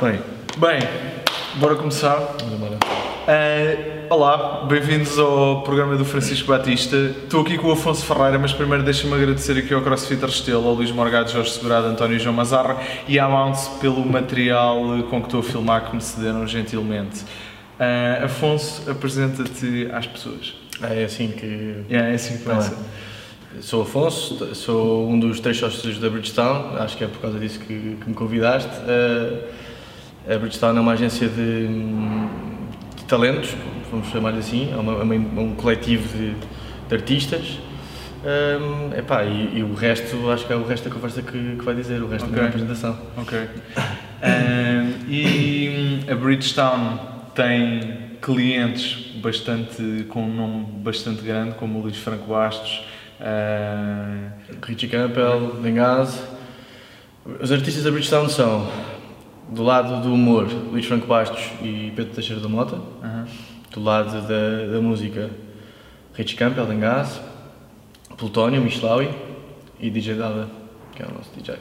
Bem, Bem, bora começar. embora. Eh, olá, bem-vindos ao programa do Francisco Batista. Estou aqui com o Afonso Ferreira, mas primeiro deixa-me agradecer aqui ao CrossFit Restelo, ao Luís Morgado, Jorge Segurado, António João Mazarra e à Bounce pelo material com que estou a filmar que me cederam gentilmente. Eh, Afonso, apresenta-te às pessoas. É assim que. É, é assim que Tá começa. Sou Afonso, sou um dos três sócios da Bridgestone, acho que é por causa disso que, que me convidaste. Eh, a Bridgestone é uma agência de, de talentos, vamos chamar assim, é, uma, é uma- um coletivo de, de artistas. Um, epá, e, e o resto, acho que é o resto da conversa que, que vai dizer, o resto Ok. da minha apresentação. Ok. Eh, e a Bridgestone tem clientes bastante, com um nome bastante grande, como o Luís Franco Bastos. eh, Richie Campbell, Bengaz. Os artistas da Bridgestone são, do lado do humor, Luís Franco Bastos e Pedro Teixeira da Mota. aham. Do lado da, da música, Richie Campbell, Bengaz. Plutónio, Michelawi e DJ Dada, que é o nosso DJ.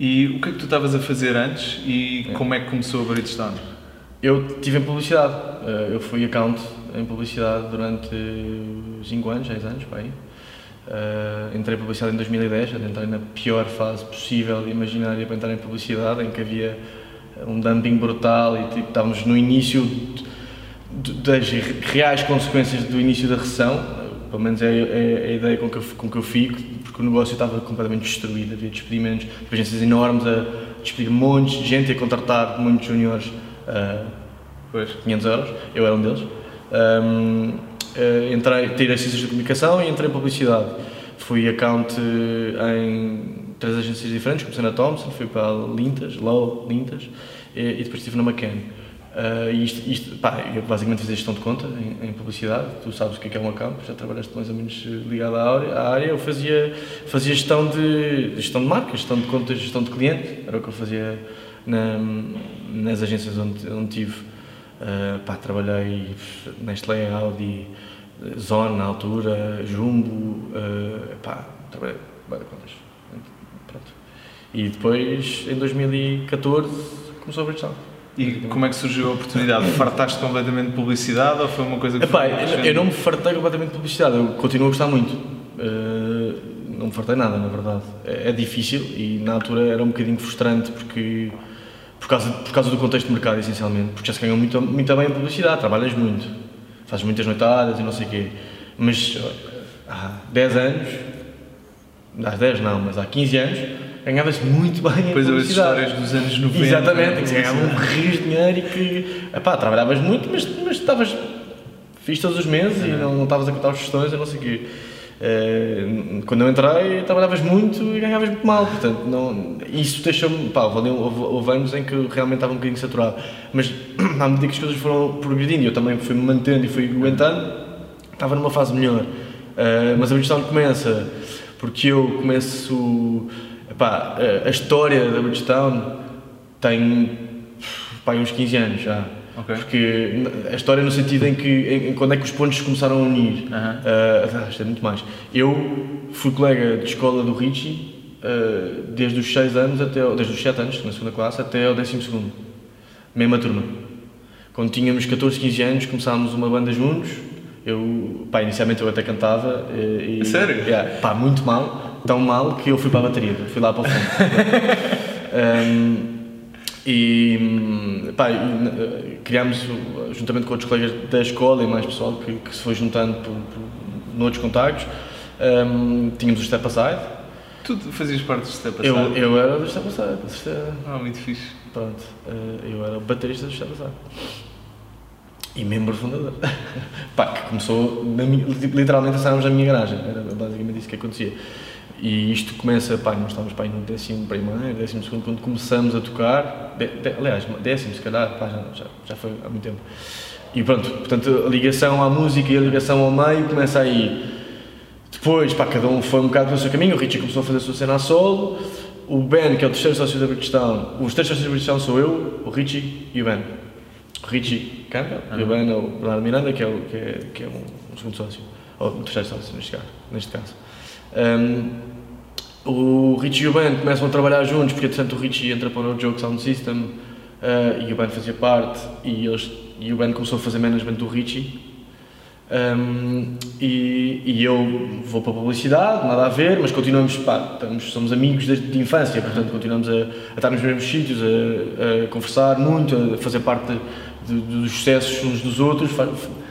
E o que é que tu estavas a fazer antes e É. como é que começou a Bridgestone? Eu estive em publicidade. Eh, Eu fui account em publicidade durante 5 anos, 6 anos, para aí. Eh, entrei em publicidade em 2010, entrei na pior fase possível e imaginária para entrar em publicidade, em que havia um dumping brutal e tipo, estávamos no início de- das re- reais consequências do início da recessão, pelo menos é, é- é a ideia com que, eu, com que eu fico, porque o negócio estava completamente destruído, havia despedimentos, agências enormes a despedir montes de gente e a contratar muitos juniores a Pois. 500 euros, eu era um deles. Ahm, eh, entrei, tirei Ciências de Comunicação e entrei em Publicidade. Fui account eh, em três agências diferentes, comecei na Thomson, fui para Lintas, Low, Lintas, e, e depois estive na McCann. Ah, e isto, isto, pá, eu basicamente fiz a gestão de conta em, em publicidade, tu sabes o que é, que é um account, já trabalhaste mais ou menos eh, ligado à área, à área. eu fazia, fazia gestão, de, gestão de marca, gestão de contas, gestão de cliente, era o que eu fazia na, nas agências onde, onde tive. Uh, pá, trabalhei Nestlé, Audi, Zone na altura, Jumbo, uh, pá, trabalhei várias contas. E depois, em 2014, começou a Bridgestone. E como é que surgiu a oportunidade? Fartaste completamente de publicidade ou foi uma coisa que Epá, eu, eu não me fartei completamente de publicidade, eu continuo a gostar muito. Uh, não me fartei nada, na verdade. É, é difícil e na altura era um bocadinho frustrante porque por causa, por causa do contexto de mercado, essencialmente. Porque já se ganhou muito, muito bem em publicidade, trabalhas muito, fazes muitas noitadas e não sei o quê. Mas há 10 anos, há 10 não, mas há 15 anos, ganhava-se muito bem em Depois publicidade. histórias dos anos 90. Exatamente, que se ganhava um publicidade. rios de dinheiro e que epá, trabalhavas muito, mas, mas estavas fixe todos os meses e não, não estavas a contar os gestões e não sei o quê. Eh, quando eu entrei, trabalhavas muito e ganhavas muito mal, portanto, não, isso deixou-me. Pá, houve, houve, anos em que realmente estava um bocadinho saturado, mas à medida que as coisas foram progredindo e eu também fui-me mantendo e fui aguentando, estava numa fase melhor. Eh, mas a Bridgestone começa porque eu começo. Epá, eh, a história da Bridgestone tem pá, uns 15 anos já. Ok. Porque a história no sentido em que em, em quando é que os pontos começaram a unir. Ah, isto é muito mais. Eu fui colega de escola do Richie ah, desde os 6 anos até ao- desde os 7 anos, na segunda classe, até ao 12 segundo. Mesma turma. Quando tínhamos 14, 15 anos, começámos uma banda juntos. Eu, pá, inicialmente eu até cantava. E- Sério? Yeah, pá, muito mal. Tão mal que eu fui para a bateria. Fui lá para o fundo. Um, e pá, eh, criámos, juntamente com outros colegas da escola e mais pessoal que, que se foi juntando por, por, noutros contactos, um, tínhamos o Step Aside. Tu fazias parte do Step Eu, Aside? eu era do Step Aside. isto é- Ah, muito fixe. Pronto, eh, eu era o baterista do Step Aside. E membro fundador. Pá, que começou, minha- literalmente, a sairmos da minha garagem. Era basicamente isso que acontecia. E isto começa, pá, nós estávamos pá, no décimo primeiro, décimo segundo, quando começamos a tocar, de, de, aliás, décimo se calhar, pá, já, já, foi há muito tempo. E pronto, portanto, a ligação à música e a ligação ao meio começa aí. Depois, pá, cada um foi um bocado pelo seu caminho, o Richie começou a fazer a sua cena a solo, o Ben, que é o terceiro sócio da Bridgestone, os três sócios da Bridgestone sou eu, o Richie e o Ben. O Richie Campbell e o Ben é o Bernardo Miranda, que é, o, que é, que é um, um segundo sócio, ou um terceiro sócio neste caso. Neste caso. Um, o Richie e o Ben começam a trabalhar juntos, porque entretanto o Richie entra para o No Joke Sound System uh, e o Ben fazia parte, e, eles, e o Ben começou a fazer management do Richie. Um, e, e, eu vou para a publicidade, nada a ver, mas continuamos, pá, estamos, somos amigos desde de infância, portanto continuamos a, a estar nos mesmos sítios, a, a, conversar muito, a fazer parte de, de, dos sucessos uns dos outros,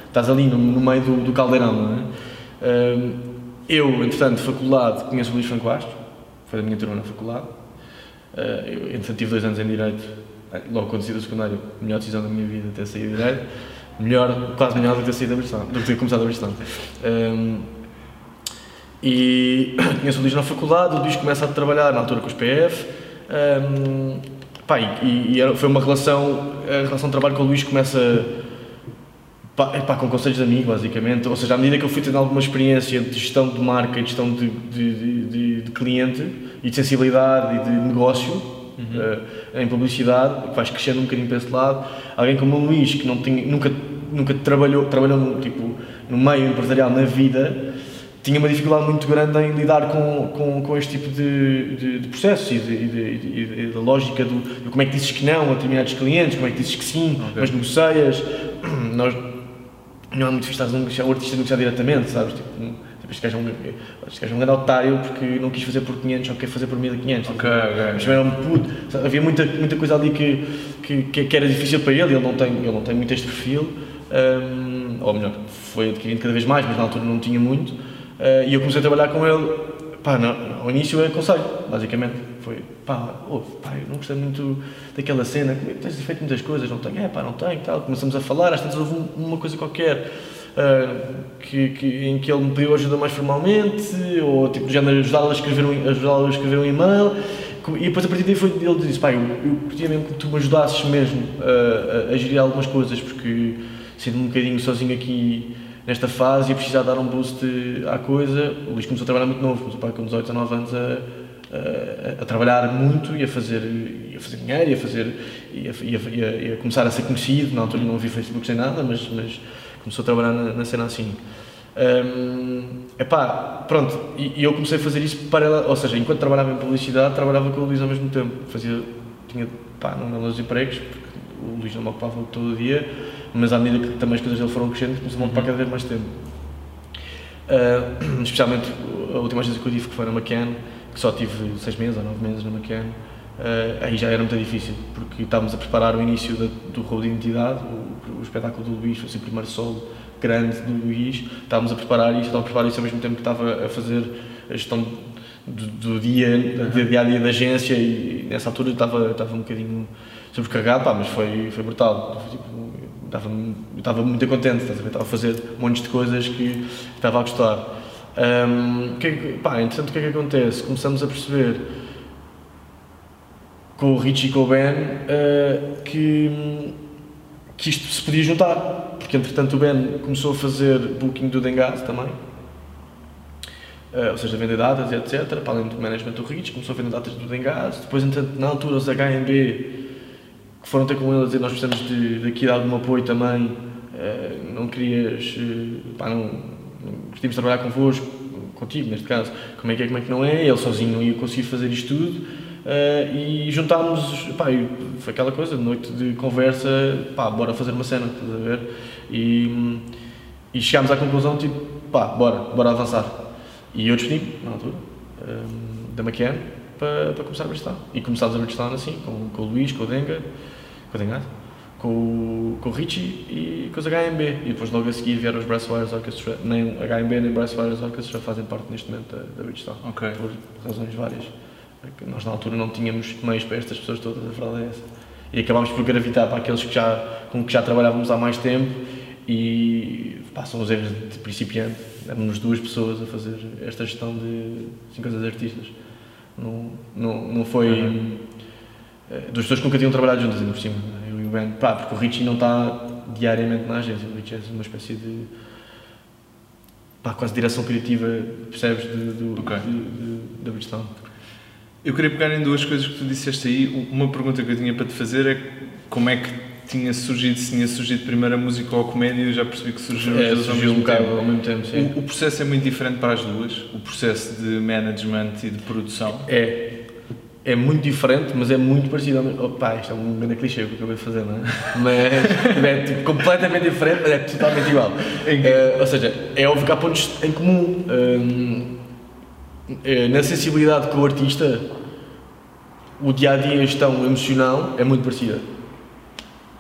estás ali no, no meio do, do caldeirão, não é? Um, eu, entretanto, de faculdade, conheço o Luís Franco Astro, foi da minha turma na faculdade, uh, eu, entretanto, tive dois anos em Direito, logo quando saí do secundário, melhor decisão da minha vida ter saído de Direito, melhor, quase melhor do que ter saído da Bristol, do que ter começado a Bristol. Um, e conheço o Luís na faculdade, o Luís começa a trabalhar na altura com os PF, um, pá, e, e, foi uma relação, a relação de trabalho com o Luís começa pá, pá, com conselhos de amigo, basicamente, ou seja, à medida que eu fui tendo alguma experiência de gestão de marca e de gestão de, de, de, de cliente e de sensibilidade e de negócio, uhum. uh, em publicidade, que vais crescendo um bocadinho para esse lado. Alguém como o Luís, que não tinha, nunca, nunca trabalhou, trabalhou no, tipo, no meio empresarial na vida, tinha uma dificuldade muito grande em lidar com, com, com este tipo de, de, de processos e, de, de, de, lógica do, de como é que dizes que não a determinados clientes, como é que dizes que sim, okay. mas negocias. Nós, não é muito fixe estar um artista negociar diretamente, sabes? Tipo, este gajo é um, este gajo é um grande otário porque não quis fazer por 500 só quer fazer por 1500. Ok, ok. Mas era um puto. Havia muita, muita coisa ali que, que, que, era difícil para ele, ele não tem, ele não tem muito este perfil. Um, ou melhor, foi adquirindo cada vez mais, mas na altura não tinha muito. Uh, e eu comecei a trabalhar com ele. Pá, não, ao início é conselho, basicamente. Foi, pá, oh, pá, eu não gostei muito daquela cena, tens feito muitas coisas, não tenho, é pá, não tenho, tal. Começamos a falar, às vezes houve uma coisa qualquer uh, que, que, em que ele me pediu ajuda mais formalmente, ou tipo, já ajudá-lo a escrever um, ajudá a escrever um e-mail. E depois a partir daí foi, ele disse: pai, eu, queria mesmo que tu me ajudasses mesmo a, a, a gerir algumas coisas, porque sinto-me um bocadinho sozinho aqui nesta fase e a precisar dar um boost à coisa. O Luís começou a trabalhar muito novo, começou pai com 18 ou 19 anos a, a, a, trabalhar muito e a fazer, e a fazer dinheiro e a, fazer, e a, e a, e a, começar a ser conhecido. Na altura não havia Facebook sem nada, mas, mas começou a trabalhar na, na cena assim. Um, epá, pronto, e, e, eu comecei a fazer isso para ou seja, enquanto trabalhava em publicidade, trabalhava com o Luís ao mesmo tempo. Fazia, tinha, pá, não me empregos, porque o Luís não me ocupava todo o dia, mas à medida que também as coisas dele foram crescendo, comecei a ocupar uhum. cada vez mais tempo. Uh, especialmente a última agência que eu tive, que foi na McCann, que só tive seis meses ou nove meses na McCann, Uh, aí já era muito difícil, porque estávamos a preparar o início da, do roubo de identidade, o, o, espetáculo do Luís, foi assim, o primeiro solo grande do Luís, estávamos a preparar isso, estávamos a preparar isso ao mesmo tempo que estava a fazer a gestão do, do dia, do dia a dia da agência e nessa altura estava, estava um bocadinho sobrecarregado, pá, mas foi, foi brutal. Tipo, estava, estava muito contente, estava a fazer montes de coisas que estava a gostar. Um, que, pá, entretanto, o que é que acontece? Começamos a perceber com o Richie e com o Ben uh, que, que isto se podia juntar, porque entretanto o Ben começou a fazer booking do Dengaz também, uh, ou seja, vender datas e etc, para além do management do Richie, começou a vender datas do Dengaz, depois entretanto na altura os HMB que foram ter com ele a dizer nós precisamos de, de algum apoio também, uh, não querias, pá, não gostaríamos de trabalhar convosco, contigo neste caso, como é que é, como é que não é, ele sozinho não ia conseguir fazer isto tudo, Uh, e juntámos, pá, foi aquela coisa, noite de conversa, pá, bora fazer uma cena, estás a ver? E, e chegámos à conclusão, tipo, pá, bora, bora avançar. E eu despedi na altura, um, ehm, da McCann, para, para começar a Bristol. E começámos a Bristol assim, com, com o Luís, com o Denga, com o Denga, com, com o Richie e com os HMB. E depois logo a seguir vieram os Brasswires Orchestra, nem HMB nem Brasswires Orchestra fazem parte neste momento da, da. Ok. Por razões várias. Nós na altura não tínhamos meios para estas pessoas todas, a verdade é essa. E acabámos por gravitar para aqueles que já, com que já trabalhávamos há mais tempo e passam os erros de principiante. Éramos duas pessoas a fazer esta gestão de 50 artistas. Não, não, não foi. Uhum. Duas pessoas que nunca tinham trabalhado juntas, ainda por cima. Ben. Pá, porque o Richie não está diariamente na agência. O Richie é uma espécie de. Pá, quase direção criativa, percebes? De, de, okay. de, de, da Bridgestone. Eu queria pegar em duas coisas que tu disseste aí. Uma pergunta que eu tinha para te fazer é como é que tinha surgido, se tinha surgido primeiro a música ou a comédia, eu já percebi que surgiram é, as duas ao mesmo, um tempo. ao mesmo tempo. Sim. O, o, processo é muito diferente para as duas, o processo de management e de produção. É. é muito diferente, mas é muito parecido. ao mesmo- Opa, isto é um grande clichê que eu acabei de fazer, não é? Mas é tipo, completamente diferente, mas é totalmente igual. Eh, ou seja, é óbvio que há pontos em comum. Hum, eh, na sensibilidade com o artista, o dia a dia, a gestão emocional é muito parecida.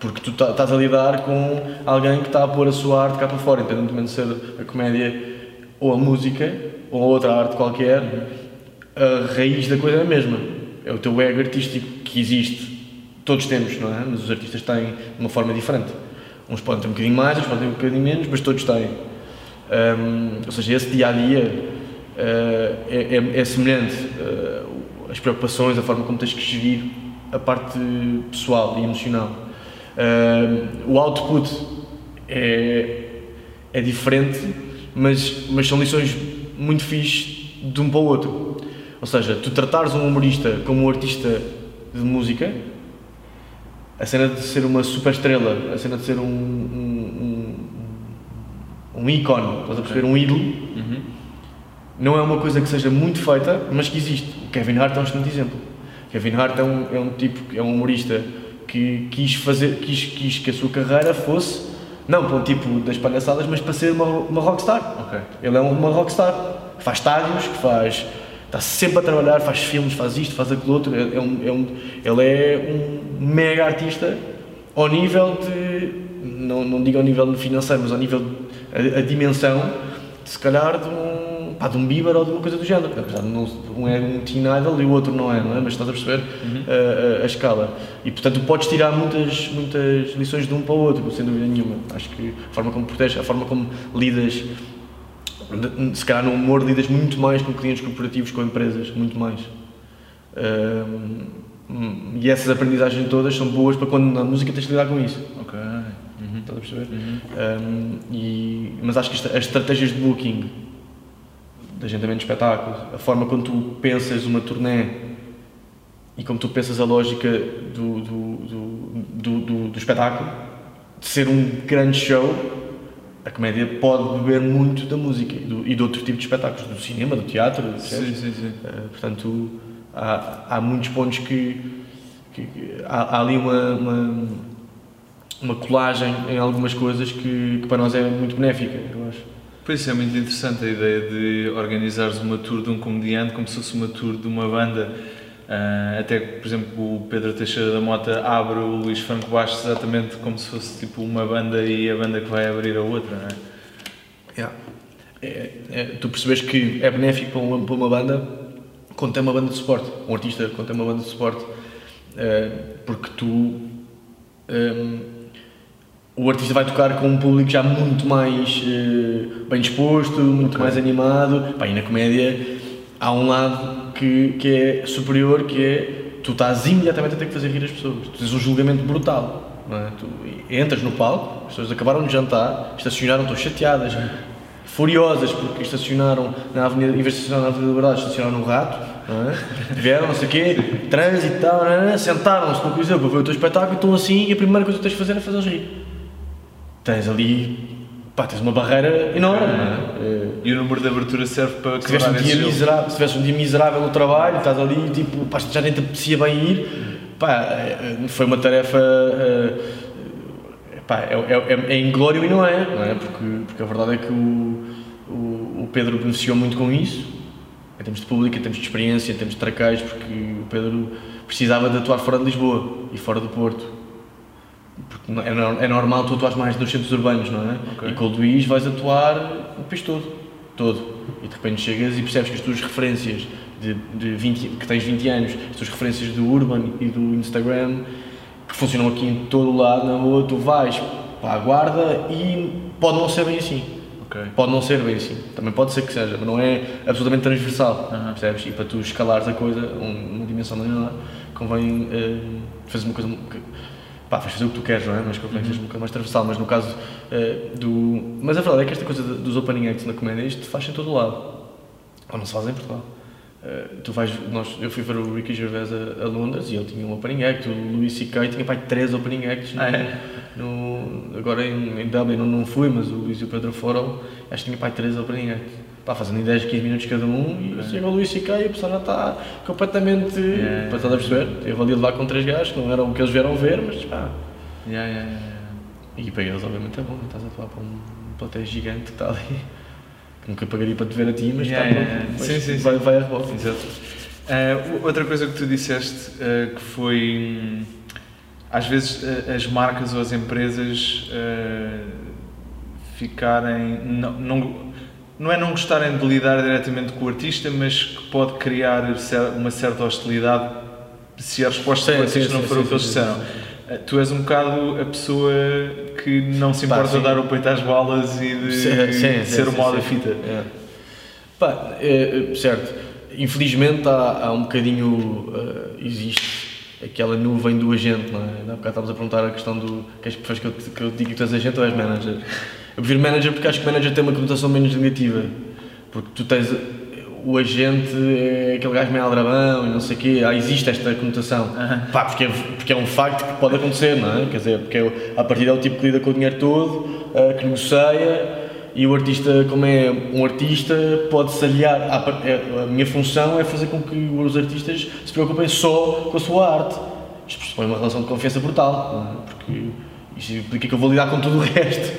Porque tu tá- estás a lidar com alguém que está a pôr a sua arte cá para fora, independentemente de ser a comédia ou a música ou outra arte qualquer, a raiz da coisa é a mesma. É o teu ego artístico que existe. Todos temos, não é? Mas os artistas têm de uma forma diferente. Uns podem ter um bocadinho mais, outros podem ter um bocadinho menos, mas todos têm. Hum, ou seja, esse dia a dia é, é- é semelhante. eh, as preocupações, a forma como tens que gerir a parte pessoal e emocional. Hum, o output é, é diferente, mas, mas são lições muito fixe de um para o outro. Ou seja, tu tratares um humorista como um artista de música, a cena de ser uma super estrela, a cena de ser um, um, um, um ícone, estás a perceber? Um ídolo, Uhum. não é uma coisa que seja muito feita, mas que existe. O Kevin Hart é um excelente exemplo. Kevin Hart é um, é um tipo, é um humorista que quis fazer, quis, quis que a sua carreira fosse, não para um tipo das palhaçadas, mas para ser uma, uma rockstar. Ok. Ele é uma rockstar, que faz estádios, que faz. Está sempre a trabalhar, faz filmes, faz isto, faz aquilo outro. É, é um, é um, ele é um mega artista ao nível de. Não, não digo ao nível financeiro, mas ao nível. de- a, a dimensão, de, se calhar, de um, pá, de um Bieber ou de uma coisa do género. Apesar de não, um é um teen idol e o outro não é, não é? Mas estás a perceber a, a- a escala. E portanto, podes tirar muitas, muitas lições de um para o outro, sem dúvida nenhuma. Acho que a forma como proteges, a forma como lidas se calhar no humor lidas muito mais com clientes corporativos, com empresas, muito mais. Ahm, e essas aprendizagens todas são boas para quando na música tens de lidar com isso. Ok. Uhum. Estás a perceber? Uhum. Um, e, mas acho que as estratégias de booking, de agendamento de espetáculos, a forma como tu pensas uma turnê e como tu pensas a lógica do, do, do, do- do espetáculo, de ser um grande show, a comédia pode beber muito da música e, do, e de outro tipo de espetáculos, do cinema, do teatro? Sim, sim, sim. Uh, portanto, há, há muitos pontos que, que- que- há, há ali uma, uma, uma colagem em algumas coisas que, que para nós é muito benéfica, eu acho. Por isso é muito interessante a ideia de organizares uma tour de um comediante como se fosse uma tour de uma banda. Ah, até que, por exemplo, o Pedro Teixeira da Mota abre o Luís Franco Bastos exatamente como se fosse tipo uma banda e a banda que vai abrir a outra, não é? É, é, tu percebes que é benéfico para uma, para uma banda quando tem uma banda de suporte, um artista quando tem uma banda de suporte, eh, porque tu ehm, o artista vai tocar com um público já muito mais eh, bem disposto, muito mais animado. Pá, e na comédia há um lado que, que é superior, que é tu estás imediatamente a ter que fazer rir as pessoas. Tu tens um julgamento brutal. É? Tu entras no palco, as pessoas acabaram de jantar, estacionaram, estão chateadas, furiosas porque estacionaram na avenida, em vez de estacionar na Avenida da Liberdade, estacionaram no rato, não é? vieram, não sei o quê, trânsito e tal, é? sentaram-se no Coliseu para ver o teu espetáculo e estão assim e a primeira coisa que tens de fazer é fazê-los rir. Tens ali, pá, tens uma barreira enorme, é? E o número de abertura serve para se tivesse um dia miserável, se tivesse um dia miserável no trabalho, estás ali, tipo, pá, já nem te apetecia bem ir, pá, eh, foi uma tarefa, eh, pá, é, é, é inglório e não é, não é? Porque, porque a verdade é que o, o, o Pedro beneficiou muito com isso, em termos de público, em termos de experiência, em termos de tracais, porque o Pedro precisava de atuar fora de Lisboa e fora do Porto. Porque é, é normal tu atuares mais nos centros urbanos, não é? Ok. E com o Luís vais atuar o país todo, todo. E de repente chegas e percebes que as tuas referências de, de 20, que tens 20 anos, as tuas referências do Urban e do Instagram, que funcionam aqui em todo o lado, na boa, tu vais para a guarda e pode não ser bem assim. Ok. Pode não ser bem assim, também pode ser que seja, mas não é absolutamente transversal, percebes? E para tu escalares a coisa, um- uma dimensão maior, convém eh, fazer uma coisa. Pá, vais fazer o que tu queres, não é? Mas convém que seja um bocado mais transversal. Mas no caso eh, do. Mas a verdade é que esta coisa dos opening acts na comédia, isto faz em todo o lado. Ou não se faz em Portugal. Eh, tu vais, nós, eu fui ver o Ricky Gervais a, a Londres e ele tinha um opening act, o Louis C.K. tinha pá, três opening acts no, Ah, é? no- agora em, em Dublin não, não fui, mas o Luís e o Pedro foram, acho que tinha pá, três opening acts. Pá, fazendo em 10, 15 minutos cada um e chega o Luís C.K. e a pessoa já está completamente. Yeah. Para estás a perceber? Eu ali levar com três gajos que não eram o que eles vieram ver, mas pá. Yeah, yeah, yeah, yeah. E para eles, obviamente, é bom, não estás a falar para um plateia gigante que está ali. Que nunca pagaria para te ver a ti, mas Yeah, está yeah, yeah. pronto, Sim, depois sim, sim. vai, vai a rebote. Exato. O- outra coisa que tu disseste eh, que foi hum, às vezes eh, as marcas ou as empresas ficarem não, não, não é não gostarem de lidar diretamente com o artista, mas que pode criar uma certa hostilidade se a resposta Sim, do artista sim, não for o que eles disseram. Eh, Tu és um bocado a pessoa que não se Pá, importa de sim. dar o peito às balas e de Sim, sim, ser o mal da fita. É. Pá, é, é, certo. Infelizmente há, há um bocadinho. eh, existe aquela nuvem do agente, não é? Há bocado estávamos a perguntar a questão do. Que és, preferes que eu, que eu diga que tu és agente ou és manager? Eu prefiro manager porque acho que manager tem uma conotação menos negativa. Porque tu tens. O agente é aquele gajo meio aldrabão e não sei o quê, ah, existe esta conotação. Pá, porque, é, porque é um facto que pode acontecer, não é? Quer dizer, porque é, a partir é o tipo que lida com o dinheiro todo, ah, que negocia e o artista, como é um artista, pode-se aliar. à par- é- A minha função é fazer com que os artistas se preocupem só com a sua arte. Isto pressupõe uma relação de confiança brutal, não é? porque isto implica que eu vou lidar com tudo o resto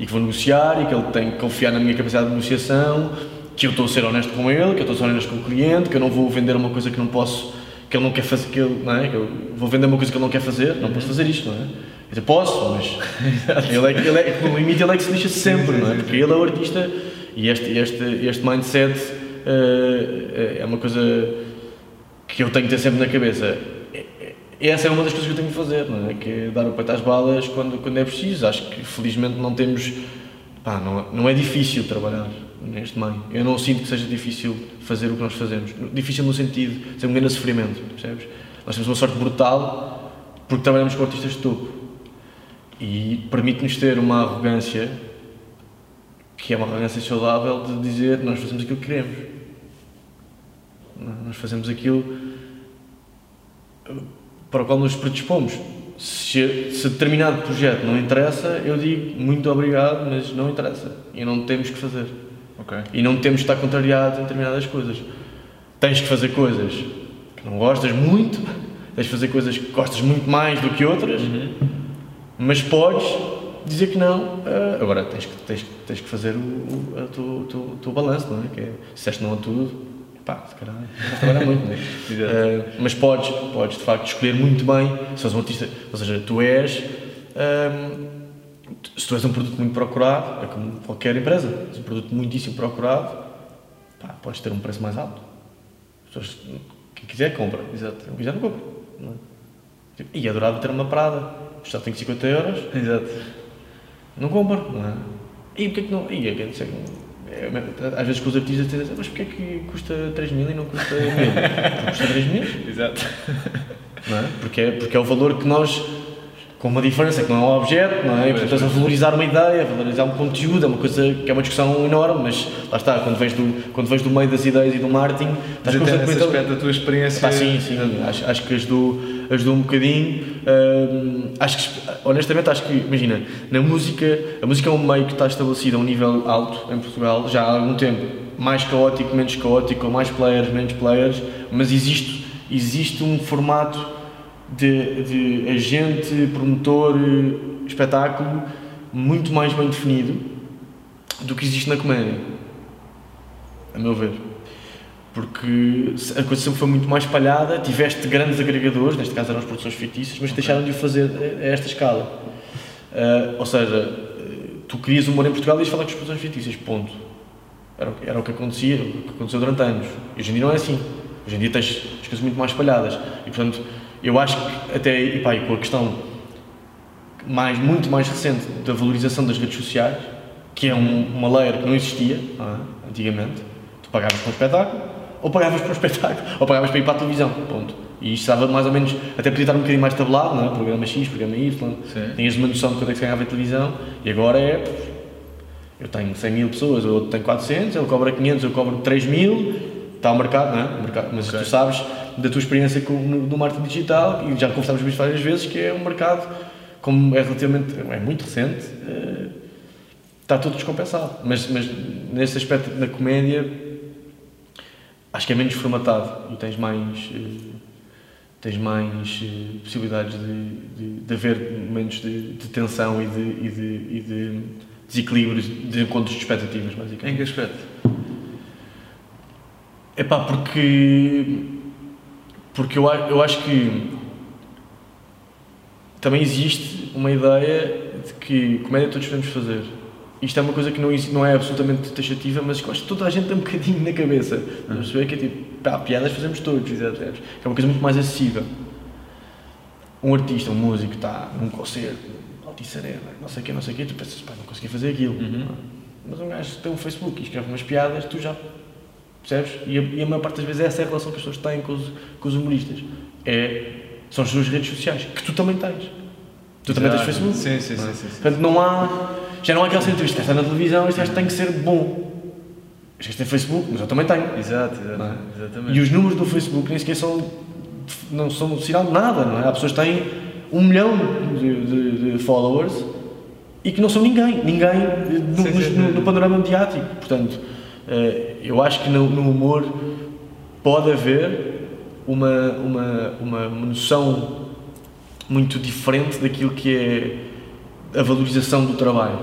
e que vou negociar e que ele tem que confiar na minha capacidade de negociação, que eu estou a ser honesto com ele, que eu estou a ser honesto com o cliente, que eu não vou vender uma coisa que não posso, que ele não quer fazer, que ele, não é? Que eu vou vender uma coisa que ele não quer fazer, não posso fazer isto, não é? Quer dizer, posso, mas ele é, ele é, no limite ele é que se lixa sempre, não é? Porque ele é o artista e este, este, este mindset eh, é uma coisa que eu tenho que ter sempre na cabeça. E essa é uma das coisas que eu tenho que fazer, não é? Que é dar o peito às balas quando, quando é preciso. Acho que felizmente não temos. Pá, não, não é difícil trabalhar neste meio. Eu não sinto que seja difícil fazer o que nós fazemos. Difícil no sentido de ser um grande sofrimento, percebes? Nós temos uma sorte brutal porque trabalhamos com artistas de topo. E permite-nos ter uma arrogância que é uma arrogância saudável de dizer nós fazemos aquilo que queremos. Nós fazemos aquilo para o qual nos predispomos. Se, se determinado projeto não interessa, eu digo muito obrigado, mas não interessa. E não temos que fazer. Ok. E não temos que estar contrariados em determinadas coisas. Tens que fazer coisas que não gostas muito, tens que fazer coisas que gostas muito mais do que outras, mas podes dizer que não. ah, agora tens que, tens, tens que fazer o, o, o teu, o teu balanço, não é? Que é, se disseste não a tudo, pá, se calhar trabalhar muito, não é? Ah, mas podes, podes de facto escolher muito bem se és um artista, ou seja, tu és. ahm, se tu és um produto muito procurado, é como qualquer empresa, és um produto muitíssimo procurado, pá, podes ter um preço mais alto. As pessoas, quem quiser compra, exato. Quem quiser não compra. Não é? Tipo, e adorava ter uma Prada, já tem 50 euros, Exato. não compra, não é? E porquê que não? E é, que, sei, é, às vezes com os artistas dizem, mas porquê que custa 3 mil e não custa 1000? Porque custa 3 mil, Exato. não é? Porque, é? porque é o valor que nós, com uma diferença que não é um objeto, não é? E, portanto, estás a valorizar uma ideia, a valorizar um conteúdo, é uma coisa que é uma discussão enorme, mas lá está, quando vens do, quando vens do meio das ideias e do marketing, Mas estás nesse constantemente a- aspecto da tua experiência. Pá, sim, sim, acho, acho que ajudou, ajudou um bocadinho. Hum, acho que, honestamente, acho que, imagina, na música, a música é um meio que está estabelecido a um nível alto em Portugal já há algum tempo. Mais caótico, menos caótico, mais players, menos players, mas existe, existe um formato de, de agente, promotor, espetáculo muito mais bem definido do que existe na comédia. A meu ver porque a coisa sempre foi muito mais espalhada, tiveste grandes agregadores, neste caso eram as produções fictícias, mas deixaram de o fazer a esta escala. Ah, ou seja, tu querias humor em Portugal e ias falar com as produções fictícias, ponto. Era, o que- era o que acontecia, o que aconteceu durante anos. E hoje em dia não é assim. Hoje em dia tens as coisas muito mais espalhadas. E portanto, eu acho que até, e pá, e com a questão mais, muito mais recente da valorização das redes sociais, que é um, uma layer que não existia é? antigamente, tu pagavas para um espetáculo, ou pagavas para um espetáculo, ou pagavas para ir para a televisão, ponto. E isto estava mais ou menos, até podia estar um bocadinho mais tabelado, não é? programa X, programa Y, Sim. tinhas uma noção de quanto é que se ganhava em televisão, e agora é, eu tenho 100 mil pessoas, o outro tem 400, ele cobra 500, eu cobro 3 mil, está o mercado, não é? O mercado, mas Ok. tu sabes da tua experiência com, no, no marketing digital, e já conversámos isto várias vezes, que é um mercado, como é relativamente, é muito recente, eh, está tudo descompensado. Mas, mas nesse aspecto da comédia, acho que é menos formatado e tens mais. eh, tens mais eh, possibilidades de, de, de haver momentos de, de tensão e de, e de, e de desequilíbrios, de encontros de expectativas, Em basicamente. que aspecto? É pá, porque. Porque eu, eu acho que. Também existe uma ideia de que comédia todos podemos fazer. Isto é uma coisa que não, não é absolutamente taxativa, mas que acho que toda a gente tem um bocadinho na cabeça. A perceber que é tipo, pá, piadas fazemos todos? Que é uma coisa muito mais acessível. Um artista, um músico, está num concerto, Altice Arena, não sei o quê, não sei o quê, tu pensas, pá, não consegui fazer aquilo. Uhum. Mas um gajo tem um Facebook e escreve umas piadas, tu já percebes? E a, e a maior parte das vezes essa é a relação que as pessoas têm com os, com os humoristas. É, são as suas redes sociais, que tu também tens. Tu também tens Exato. Facebook. Sim, sim, é? sim, sim. Portanto, não há. Já não há de isto está na televisão, este gajo tem que ser bom. Este gajo tem Facebook, mas eu também tenho. Exato, exato, é? exatamente. E os números do Facebook nem sequer são, não são sinal de nada, não é? Há pessoas que têm um milhão de, followers e que não são ninguém, ninguém no panorama mediático. Portanto, eh, eu acho que no, no humor pode haver uma, uma, uma noção muito diferente daquilo que é a valorização do trabalho.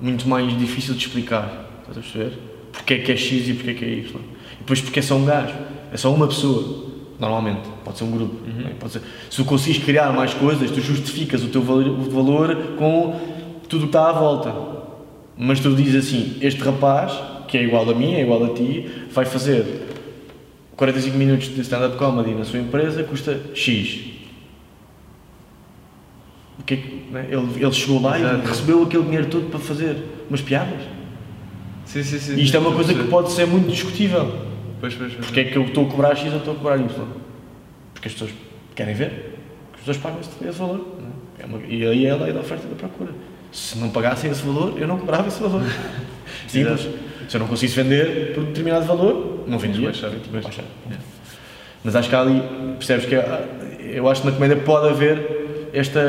Muito mais difícil de explicar. Estás a perceber? Porque é que é X e porque é que é Y. E depois porque é só um gajo. É só uma pessoa. Normalmente. Pode ser um grupo. não é? Pode ser- Se tu consegues criar mais coisas, tu justificas o teu valor com tudo o que está à volta. Mas tu dizes assim, este rapaz, que é igual a mim, é igual a ti, vai fazer 45 minutos de stand-up comedy na sua empresa, custa X. O que é que, né? ele, ele chegou lá Exato. e recebeu aquele dinheiro todo para fazer umas piadas. Sim, sim, sim. E isto é uma coisa que pode ser muito discutível. Pois, pois, pois. Porque é que eu estou a cobrar X ou estou a cobrar Y? Porque as pessoas querem ver. As pessoas pagam esse, esse valor. não é? É uma- e aí é a lei da oferta e da procura. Se não pagassem esse valor, eu não cobrava esse valor. Simples. Se eu não conseguisse vender por determinado valor, não vendia. baixar. Que baixar. Mas acho que há ali, percebes que há- eu acho que na comédia pode haver esta.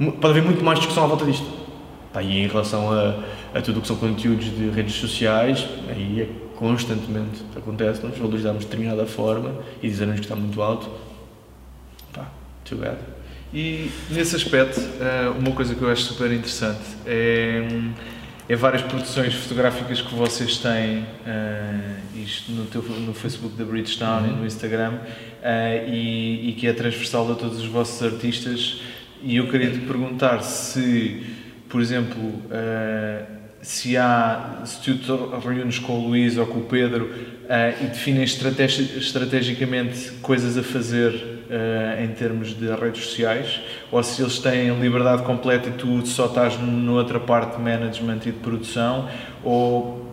hum, pode haver muito mais discussão à volta disto. Pá, e em relação a, a tudo o que são conteúdos de redes sociais, aí é constantemente acontece, nós valorizamos de determinada forma e dizermos que está muito alto. Pá, too bad. E nesse aspecto, eh, uma coisa que eu acho super interessante é, hum, é várias produções fotográficas que vocês têm, eh, isto no, teu, no Facebook da Bridgestone e no Instagram, eh, e, e que é transversal a todos os vossos artistas. E eu queria te perguntar se, por exemplo, eh, se há, se tu te reúnes com o Luís ou com o Pedro e definem estrategi- estrategicamente coisas a fazer eh, em termos de redes sociais, ou se eles têm liberdade completa e tu só estás noutra parte de management e de produção, ou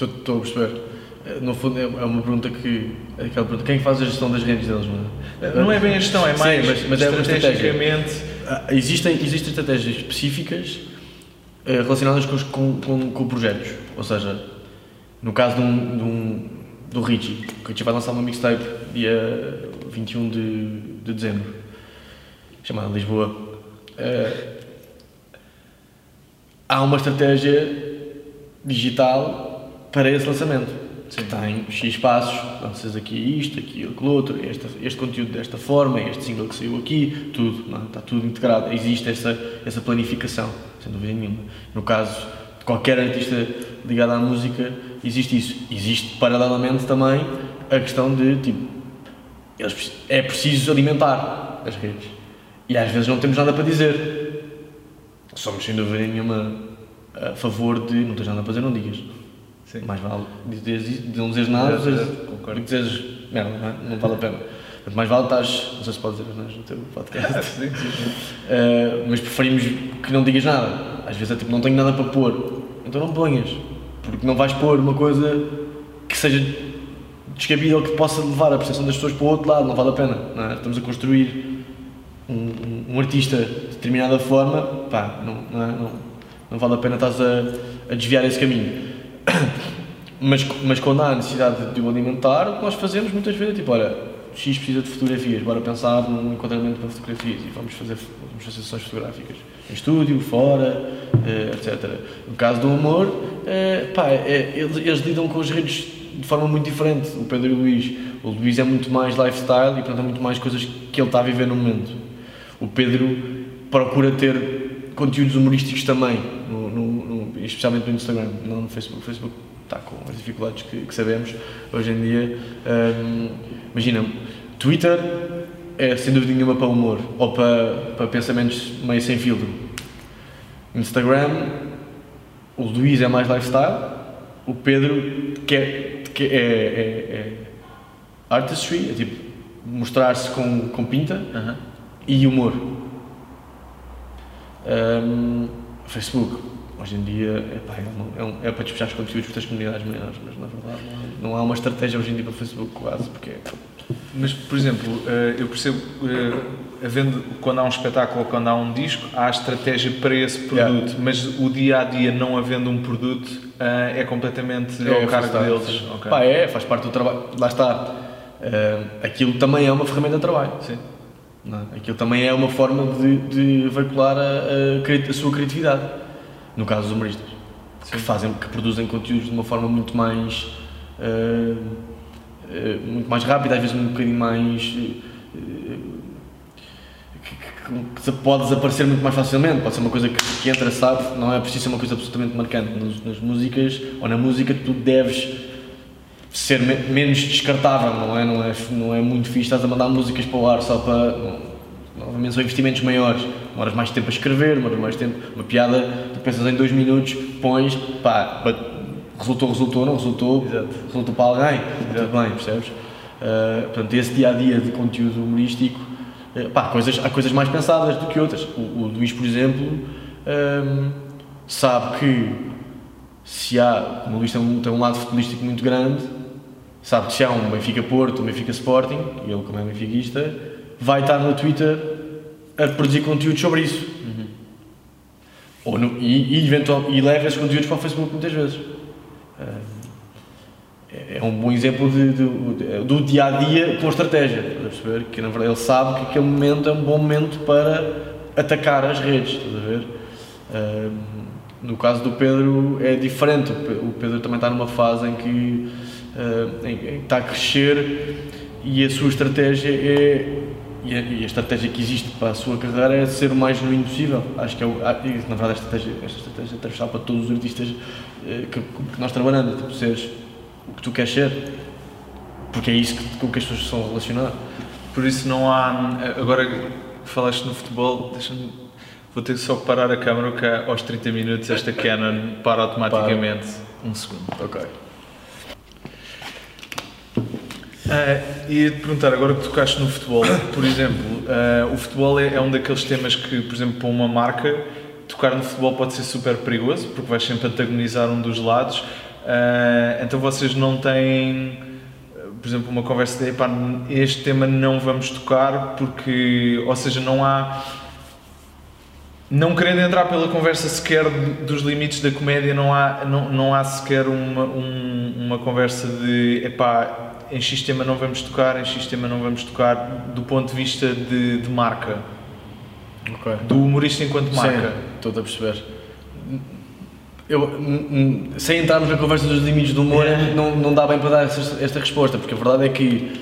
Estou- a perceber. Eh, No fundo, é é uma pergunta que. é aquela pergunta: quem faz a gestão das redes deles? Não é, não é bem a gestão, é Sim, mais mas- mas é estrategicamente. Ah, Existem, existem estratégias específicas eh, relacionadas com, os, com, com, com projetos. Ou seja, no caso de um, de um, do Richie, o Richie vai lançar uma mixtape dia 21 de, de dezembro, chamada Lisboa. Eh, há uma estratégia digital para esse lançamento. Que tem X passos, lanças aqui isto, aqui aquilo outro, este, este conteúdo desta forma, este single que saiu aqui, tudo, não é? está tudo integrado. Existe essa, essa planificação, sem dúvida nenhuma. No caso de qualquer artista ligado à música, existe isso. Existe paralelamente também a questão de tipo, eles, é preciso alimentar as redes. E às vezes não temos nada para dizer. Somos sem dúvida nenhuma a favor de não tens nada para dizer, não digas. Sim. Mais vale dizeres, não dizeres nada do que dizeres merda, não, é? não vale a pena. Portanto, mais vale estás, não sei se pode dizer asneiras no teu podcast, Sim, sim, sim. Uh, mas preferimos que não digas nada. Às vezes é tipo, não tenho nada para pôr, então não ponhas, porque não vais pôr uma coisa que seja descabida ou que possa levar a percepção das pessoas para o outro lado, não vale a pena. É? Estamos a construir um, um- artista de determinada forma, pá, não, não, é? não, não vale a pena estás a, a desviar esse caminho. Mas, mas quando há necessidade de o alimentar, o que nós fazemos muitas vezes é tipo, olha, X precisa de fotografias, bora pensar num enquadramento para fotografias e vamos fazer, vamos fazer sessões fotográficas em estúdio, fora, eh, etc. No caso do humor, eh, pá, é, eles, eles lidam com as redes de forma muito diferente, o Pedro e o Luís. O Luís é muito mais lifestyle e, portanto, é muito mais coisas que ele está a viver no momento. O Pedro procura ter conteúdos humorísticos também, no, no, no, especialmente no Instagram, não no Facebook. O Facebook está com as dificuldades que, que sabemos hoje em dia. Um, imagina, Twitter é sem dúvida nenhuma para humor ou para, para pensamentos meio sem filtro. Instagram, o Luís é mais lifestyle, o Pedro quer, quer é, é, é artistry, é tipo mostrar-se com, com pinta Aham. e humor. Um, Facebook, hoje em dia, epá, é, uma- é, um- é para despejar os conteúdos para as comunidades maiores, mas na verdade não há, não há uma estratégia hoje em dia para o Facebook quase, porque é Mas, por exemplo, eh, eu percebo, eh, havendo, quando há um espetáculo ou quando há um disco, há estratégia para esse produto, Yeah. mas o dia a dia não havendo um produto eh, é completamente ao cargo deles. sim. Ok. Pá, é, faz parte do trabalho. Lá está. Aquilo também é uma ferramenta de trabalho. Sim. não é? Aquilo também é uma forma de, de veicular a, a a sua criatividade. No caso dos humoristas. Que, fazem, que produzem conteúdos de uma forma muito mais. ah, muito mais rápida, às vezes um bocadinho mais. ah, que, que- pode desaparecer muito mais facilmente, pode ser uma coisa que, que entra, sabe, não é preciso ser uma coisa absolutamente marcante. Nas, músicas, ou na música, tu deves ser me- menos descartável, não é? Não é, não é muito fixe, estás a mandar músicas para o ar só para. Novamente são investimentos maiores, demoras mais tempo a escrever, demoras mais tempo. Uma piada, tu pensas em dois minutos, pões, pá, resultou, resultou, não resultou, Exato. resultou para alguém, tudo bem, percebes? Uh, portanto, esse dia a dia de conteúdo humorístico, uh, pá, há coisas, há coisas mais pensadas do que outras. O, o Luís, por exemplo, um, sabe que se há, como o Luís tem um, tem um lado futebolístico muito grande, sabe que se há um Benfica Porto, um Benfica Sporting, e ele como é benfiquista, vai estar no Twitter a produzir conteúdos sobre isso. Ou no- e, e, eventual, e leva esses conteúdos para o Facebook muitas vezes. É, é um bom exemplo de, de- do dia a dia com estratégia. Estás a perceber? Que na verdade ele sabe que aquele momento é um bom momento para atacar as redes. Estás a ver? No caso do Pedro é diferente. O Pe- O Pedro também está numa fase em que, em, em está a crescer e a sua estratégia é. E a, e a estratégia que existe para a sua carreira é ser o mais genuíno possível. Acho que é o, ah, na verdade esta estratégia, esta estratégia é transversal para todos os artistas eh, que, que nós trabalhamos, tipo, seres o que tu queres ser. Porque é isso que, com que as pessoas são relacionar. Por isso não há. Agora que falaste no futebol, deixa-me. Vou ter que só parar a câmera que aos 30 minutos esta Canon para automaticamente. Um segundo. Ok. Uh, ia-te perguntar, agora que tocaste no futebol, por exemplo, ah, o futebol é, é um daqueles temas que, por exemplo, para uma marca, tocar no futebol pode ser super perigoso, porque vais sempre antagonizar um dos lados. Ah, então vocês não têm, ah, por exemplo, uma conversa de "Epá, este tema não vamos tocar, porque, ou seja, não há. Não querendo entrar pela conversa sequer dos limites da comédia, não há, não, não há sequer uma, um- uma conversa de epá, em X tema não vamos tocar, em X tema não vamos tocar, do ponto de vista de, de marca, Ok. do humorista enquanto marca. Sim, estou a perceber. Eu, sem entrarmos na conversa dos limites do humor, É. não, não dá bem para dar esta, esta resposta, porque a verdade é que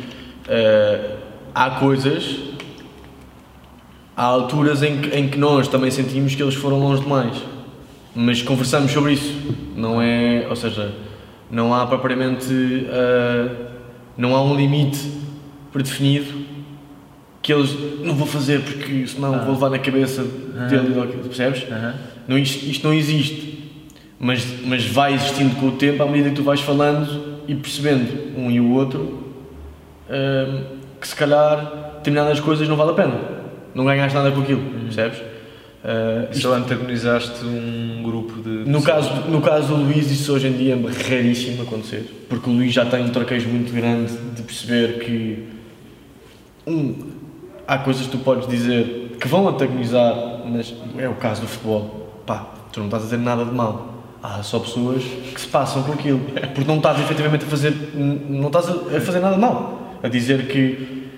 eh, há coisas, há alturas em que, em que nós também sentimos que eles foram longe demais, mas conversamos sobre isso, não é, ou seja, não há propriamente, eh, não há um limite predefinido que eles não vou fazer porque senão Ah. vou levar na cabeça dele e daquilo, percebes? Aham. Não, isto, isto não existe, mas, mas vai existindo com o tempo à medida que tu vais falando e percebendo um e o outro hum, que se calhar determinadas coisas não vale a pena, não ganhaste nada com aquilo, percebes? Uh, só antagonizaste um grupo de. no caso, no caso do Luís, isso hoje em dia é raríssimo acontecer, porque o Luís já tem um traquejo muito grande de perceber que um, há coisas que tu podes dizer que vão antagonizar, mas é o caso do futebol. Pá, tu não estás a dizer nada de mal. Há só pessoas que se passam com aquilo, porque não estás efetivamente a fazer, não estás a fazer nada de mal. A dizer que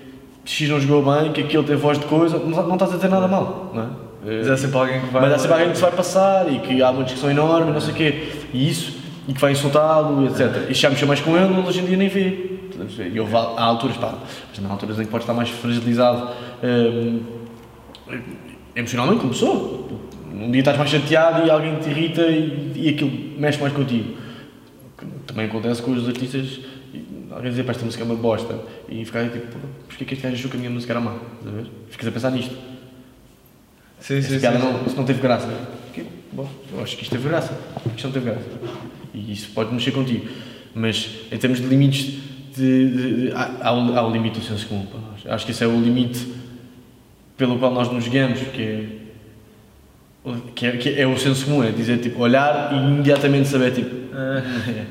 X não jogou bem, que aquele tem voz de coisa, não, não estás a dizer nada mal, não é? Mas há sempre alguém que vai. Mas há sempre alguém que se vai passar e que há uma discussão enorme, não sei o quê. E isso, e que vai insultá-lo, etc. E já mexeu mais com ele, hoje em dia nem vê. E houve, há alturas, pá, mas há alturas em que pode estar mais fragilizado hum, emocionalmente, como pessoa. Um dia estás mais chateado e alguém te irrita e, e aquilo mexe mais contigo. Também acontece com os artistas, alguém dizer, pá, esta música é uma bosta, e ficar tipo, porquê que este gajo achou que a minha música era má? Ficas a pensar nisto. Sim, sim, sim. Piada sim. não, isso não teve graça. Que, bom, eu acho que isto teve graça. Isto não teve graça. E isso pode mexer contigo. Mas em termos de limites, de, de, de, há, há, o, há o limite do senso comum para nós. Acho que esse é o limite pelo qual nós nos guiamos, que é, que é, que é o senso comum, é dizer, tipo, olhar e imediatamente saber, tipo, ah,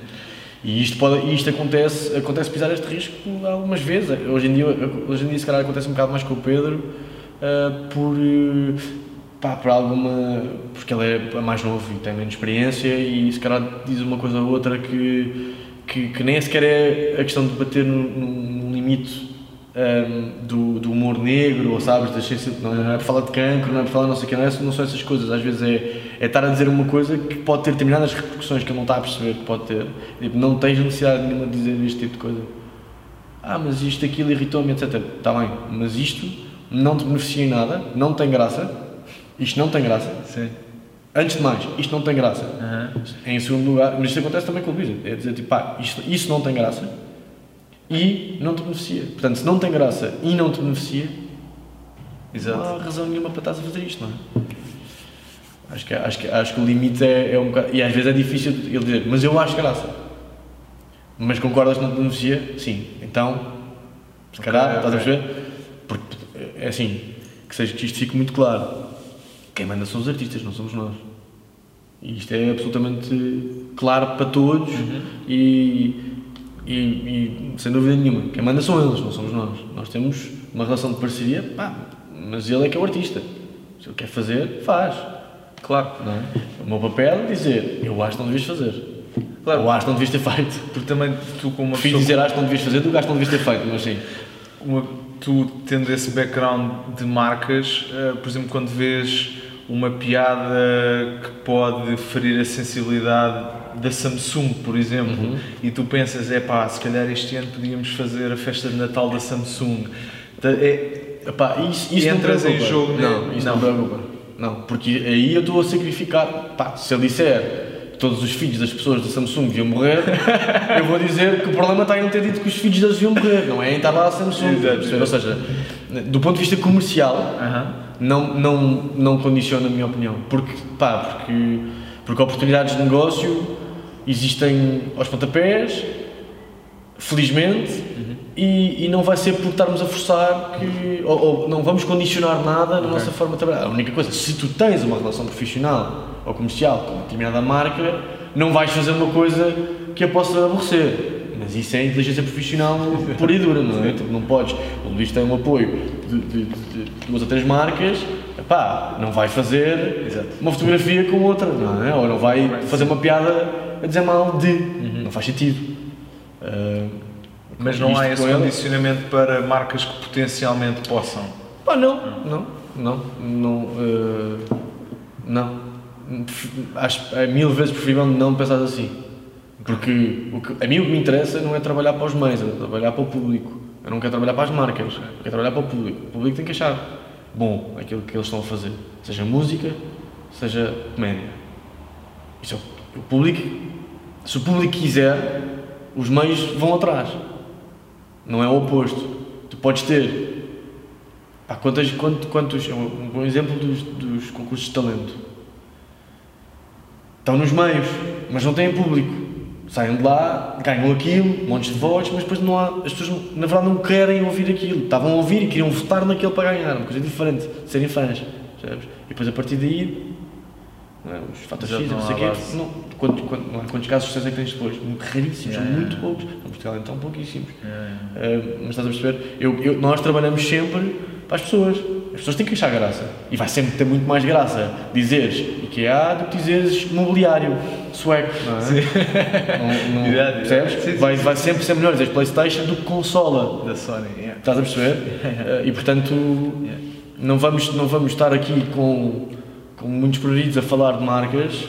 e isto, pode, isto acontece, acontece pisar este risco algumas vezes. Hoje em dia, hoje em dia se calhar acontece um bocado mais com o Pedro, uh, por, uh, pá, por alguma. porque ele é mais novo e tem menos experiência e se calhar diz uma coisa ou outra que, que, que nem sequer é a questão de bater no, limite um, do, do, humor negro, ou sabes, não, não é para falar de cancro, não é para falar não sei o que, não, é, não são essas coisas, às vezes é, é estar a dizer uma coisa que pode ter determinadas repercussões que ele não está a perceber que pode ter, tipo, não tens necessidade nenhuma de dizer este tipo de coisa. Ah, mas isto, aquilo irritou-me, etc. Está bem, mas isto não te beneficia em nada, não tem graça, isto não tem graça. Sim. Antes de mais, isto não tem graça. Uhum. Em segundo lugar, mas isto acontece também com o Luísa, é dizer tipo, pá, isto, isso não tem graça e não te beneficia. Portanto, se não tem graça e não te beneficia, Exato. não há razão nenhuma para estás a fazer isto, não é? Acho que, acho que, acho que o limite é, é um bocado. E às vezes é difícil ele dizer, mas eu acho graça. Mas concordas que não te beneficia? Sim. Então, se calhar, okay, estás a perceber? Porque, é assim, que, seja, que isto fique muito claro. Quem manda são os artistas, não somos nós. E isto é absolutamente claro para todos uhum. e e, e, sem dúvida nenhuma, quem manda são eles, não somos nós. Nós temos uma relação de parceria, pá, mas ele é que é o artista. Se ele quer fazer, faz. Claro. Não é? O meu papel é dizer, eu acho que não devias fazer. Claro. Ou acho que não devias ter feito. Porque também tu, como uma Prefiro dizer acho que não devias fazer do que acho que não devias ter feito, mas sim. Tu, tendo esse background de marcas, uh, por exemplo, quando vês uma piada que pode ferir a sensibilidade da Samsung, por exemplo, uhum. e tu pensas, é pá, se calhar este ano podíamos fazer a festa de Natal da Samsung. É, epá, isso, isso entras em jogo. Não, isso não, não. Não, porque aí eu estou a sacrificar. Pá, se ele disser todos os filhos das pessoas da Samsung deviam morrer, eu vou dizer que o problema está em não ter dito que os filhos deles deviam morrer, não é em estar lá a Samsung. Exato, Ou seja, do ponto de vista comercial, uhum. não, não, não condiciona a minha opinião. Porque, pá, porque, porque oportunidades de negócio existem aos pontapés, felizmente, uhum. e, e, não vai ser por estarmos a forçar que. Ou, ou não vamos condicionar nada na okay. nossa forma de trabalhar. A única coisa, se tu tens uma relação profissional ou comercial com uma determinada marca, não vais fazer uma coisa que a possa aborrecer. Mas isso é inteligência profissional pura e dura, não é? Não podes. O Luís tem um apoio de, de, de, duas ou três marcas, pá, não vai fazer Exato. uma fotografia com outra, não é? Ou não vai fazer uma piada a dizer mal de. Uhum. Não faz sentido. Uh, Mas não há esse condicionamento para marcas que potencialmente possam? Pá, não, não, não, não, uh, não. Acho é mil vezes preferível não pensar assim. Porque o que, a mim o que me interessa não é trabalhar para os meios, é trabalhar para o público. Eu não quero trabalhar para as marcas, eu quero trabalhar para o público. O público tem que achar bom aquilo que eles estão a fazer, seja música, seja comédia. Isso é o público se o público quiser, os meios vão atrás. Não é o oposto. Tu podes ter. Pá, quantos, quantos, quantos. Um bom exemplo dos, dos concursos de talento. Estão nos meios, mas não têm público. Saem de lá, ganham aquilo, montes de votos, mas depois não há, as pessoas na verdade não querem ouvir aquilo. Estavam a ouvir e queriam votar naquele para ganhar, uma coisa diferente, serem fãs. Percebes? E depois a partir daí é? os fatos X, não sei o quê. Não, quantos, quantos, quantos casos de sucesso é que tens depois? Raríssimos, yeah, muito yeah. poucos. Em Portugal então pouquíssimos. Yeah, uh, mas estás a perceber? Eu, eu, nós trabalhamos sempre para as pessoas. As pessoas têm que achar graça. E vai sempre ter muito mais graça dizeres IKEA do que dizeres mobiliário sueco, não é? Não, não, Verdade, percebes? sim, sim, vai, sim. vai sempre ser melhor dizer Playstation do que consola. Da Sony, yeah. Estás a perceber? Eh, e portanto, não vamos, não vamos estar aqui com, com muitos pruridos a falar de marcas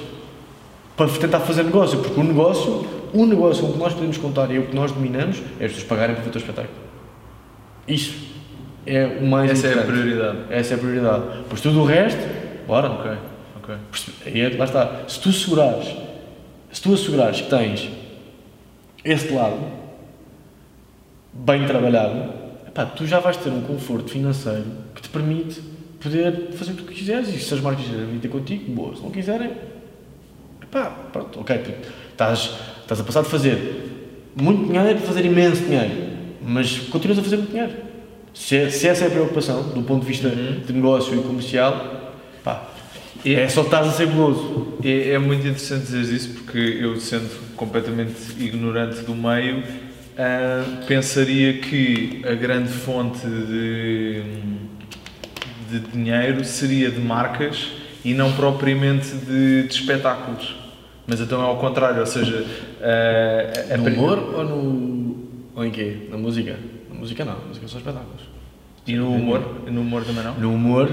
para tentar fazer negócio, porque o negócio, o negócio com que nós podemos contar e o que nós dominamos é as pessoas pagarem para ver o teu espetáculo. Isso é o mais Essa é a importante. prioridade. Essa é a prioridade. Pois tudo o resto, bora. Ok, ok. Aí é- lá está. Se tu assegurares, se tu assegurares que tens esse lado bem trabalhado, epá, tu já vais ter um conforto financeiro que te permite poder fazer o que tu quiseres e se as marcas quiserem vir ter contigo, boa. Se não quiserem, epá, pronto, ok, tu estás, estás a passar de fazer muito dinheiro para fazer imenso dinheiro, mas continuas a fazer muito dinheiro. Se, é- se essa é a preocupação, do ponto de vista de negócio e comercial, pá, E- é só estás a ser goloso. É, é muito interessante dizer isso porque eu, sendo completamente ignorante do meio, ah, pensaria que a grande fonte de, de dinheiro seria de marcas e não propriamente de, de espetáculos. Mas então é ao contrário, ou seja, a- No humor ou no. ou em quê? Na música? Música não, música são espetáculos. E no humor? No humor também não? No humor.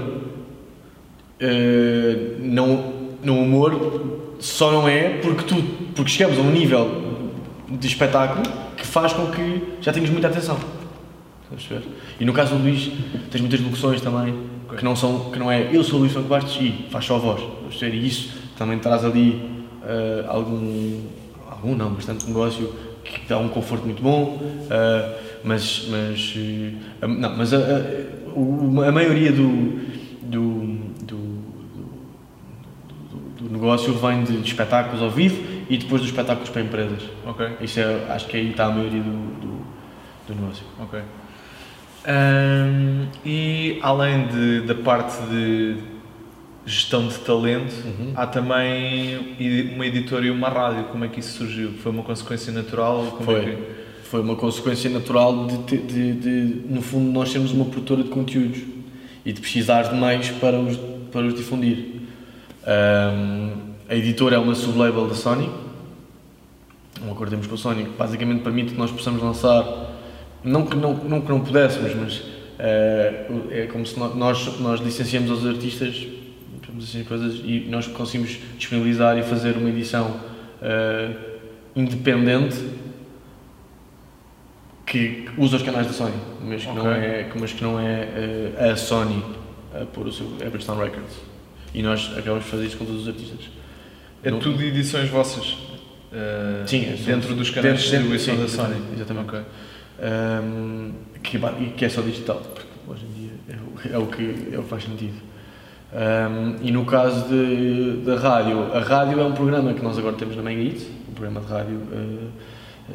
eh, não, no humor só não é porque tu. porque chegamos a um nível de espetáculo que faz com que já tenhas muita atenção. E no caso do Luís, tens muitas locuções também que não são. que não é eu sou o Luís Franco Bastos e faz só a voz. E isso também traz ali eh, algum. algum não, bastante negócio que dá um conforto muito bom, eh, mas, mas, eh, a, não, mas a, a, a maioria do, do, do, do- negócio vem de espetáculos ao vivo e depois dos espetáculos para empresas. Ok, Isso é, acho que aí está a maioria do, do, do negócio. ok. Ahm, e além de- da parte de gestão de talento, Uhum. há também uma editora e uma rádio. Como é que isso surgiu? Foi uma consequência natural? Como Foi. É que... Foi uma consequência natural de, de, de, no fundo, nós sermos uma produtora de conteúdos e de precisar de meios para os, para os difundir. Ahm, a editora é uma sublabel da Sony, um acordo temos com a Sony que basicamente permite que nós possamos lançar, não que não, não, que não pudéssemos, mas eh, é como se nó- nós, nós licenciamos aos artistas assim, coisas, e nós conseguimos disponibilizar e fazer uma edição eh, independente que usa os canais da Sony, mas que não Ok. é, mas que não é eh, a Sony a pôr o seu Bridgestone Records. E nós acabamos de fazer isso com todos os artistas. É Não- tudo edições vossas? ah, Sim, é dentro dos canais de dentro- distribuição sim, da Sony. exatamente, exatamente. Ok. Um, que, que é só digital, porque hoje em dia é o, é o que, é o que faz sentido. Um, e no caso de, da rádio, a rádio é um programa que nós agora temos na Mega um programa de rádio uh,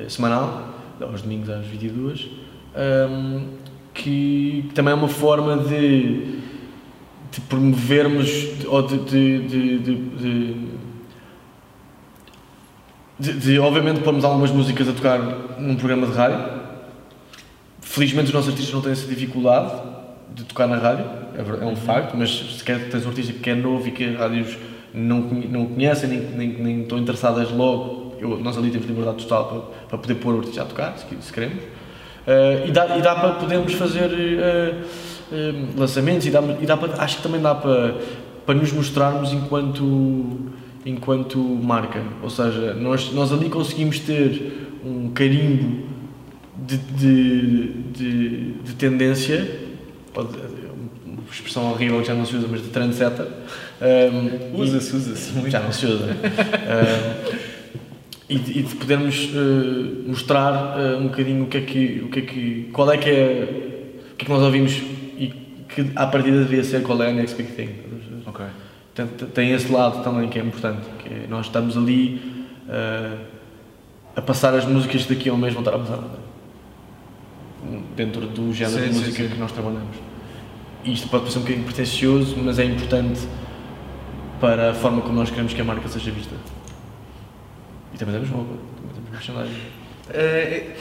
uh, semanal, aos domingos às 22, um, que, também é uma forma de, de promovermos ou de, de, de, de- obviamente pormos algumas músicas a tocar num programa de rádio. Felizmente os nossos artistas não têm essa dificuldade de tocar na rádio, é, é um facto, mas se quer, tens um artista que é novo e que as rádios não, não conhecem, nem, nem, nem estão interessadas logo, eu- nós ali temos liberdade total para, para poder pôr o artista a tocar, se, se queremos. Eh, e, dá, e dá para podermos fazer eh, lançamentos e dá, e dá para, acho que também dá para, para nos mostrarmos enquanto, enquanto marca. Ou seja, nós, nós ali conseguimos ter um carimbo de, de, de, de tendência, uma expressão horrível que já não se usa, mas de trendsetter. Um, Usa-se, usa-se. já não se usa. Um, e, de, e de podermos uh, mostrar uh, um bocadinho o que é que, o que é que, qual é que é, o que é que nós ouvimos e que à partida devia ser qual é a next big thing. Ok. Tem, tem esse lado também que é importante, que é nós estamos ali uh, a passar as músicas daqui a um mês vão estar a passar dentro do género Sim, de sim, música sim. que nós trabalhamos. Isto pode parecer um bocadinho pretencioso, mas é importante para a forma como nós queremos que a marca seja vista. E também temos roupa, também temos merchandising. Eh,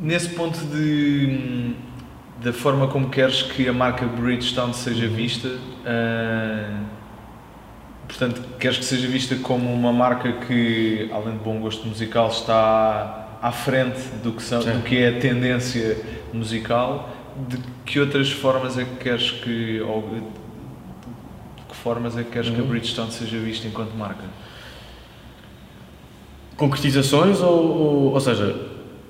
nesse ponto de, da forma como queres que a marca Bridgestone seja vista. Uh, portanto, queres que seja vista como uma marca que, além de bom gosto musical, está à frente do que, são, do que é a tendência musical. De que outras formas é que queres que. Ou, de que formas é que queres uhum. que a uhum. Bridgestone seja vista enquanto marca? Concretizações ou, ou, ou seja,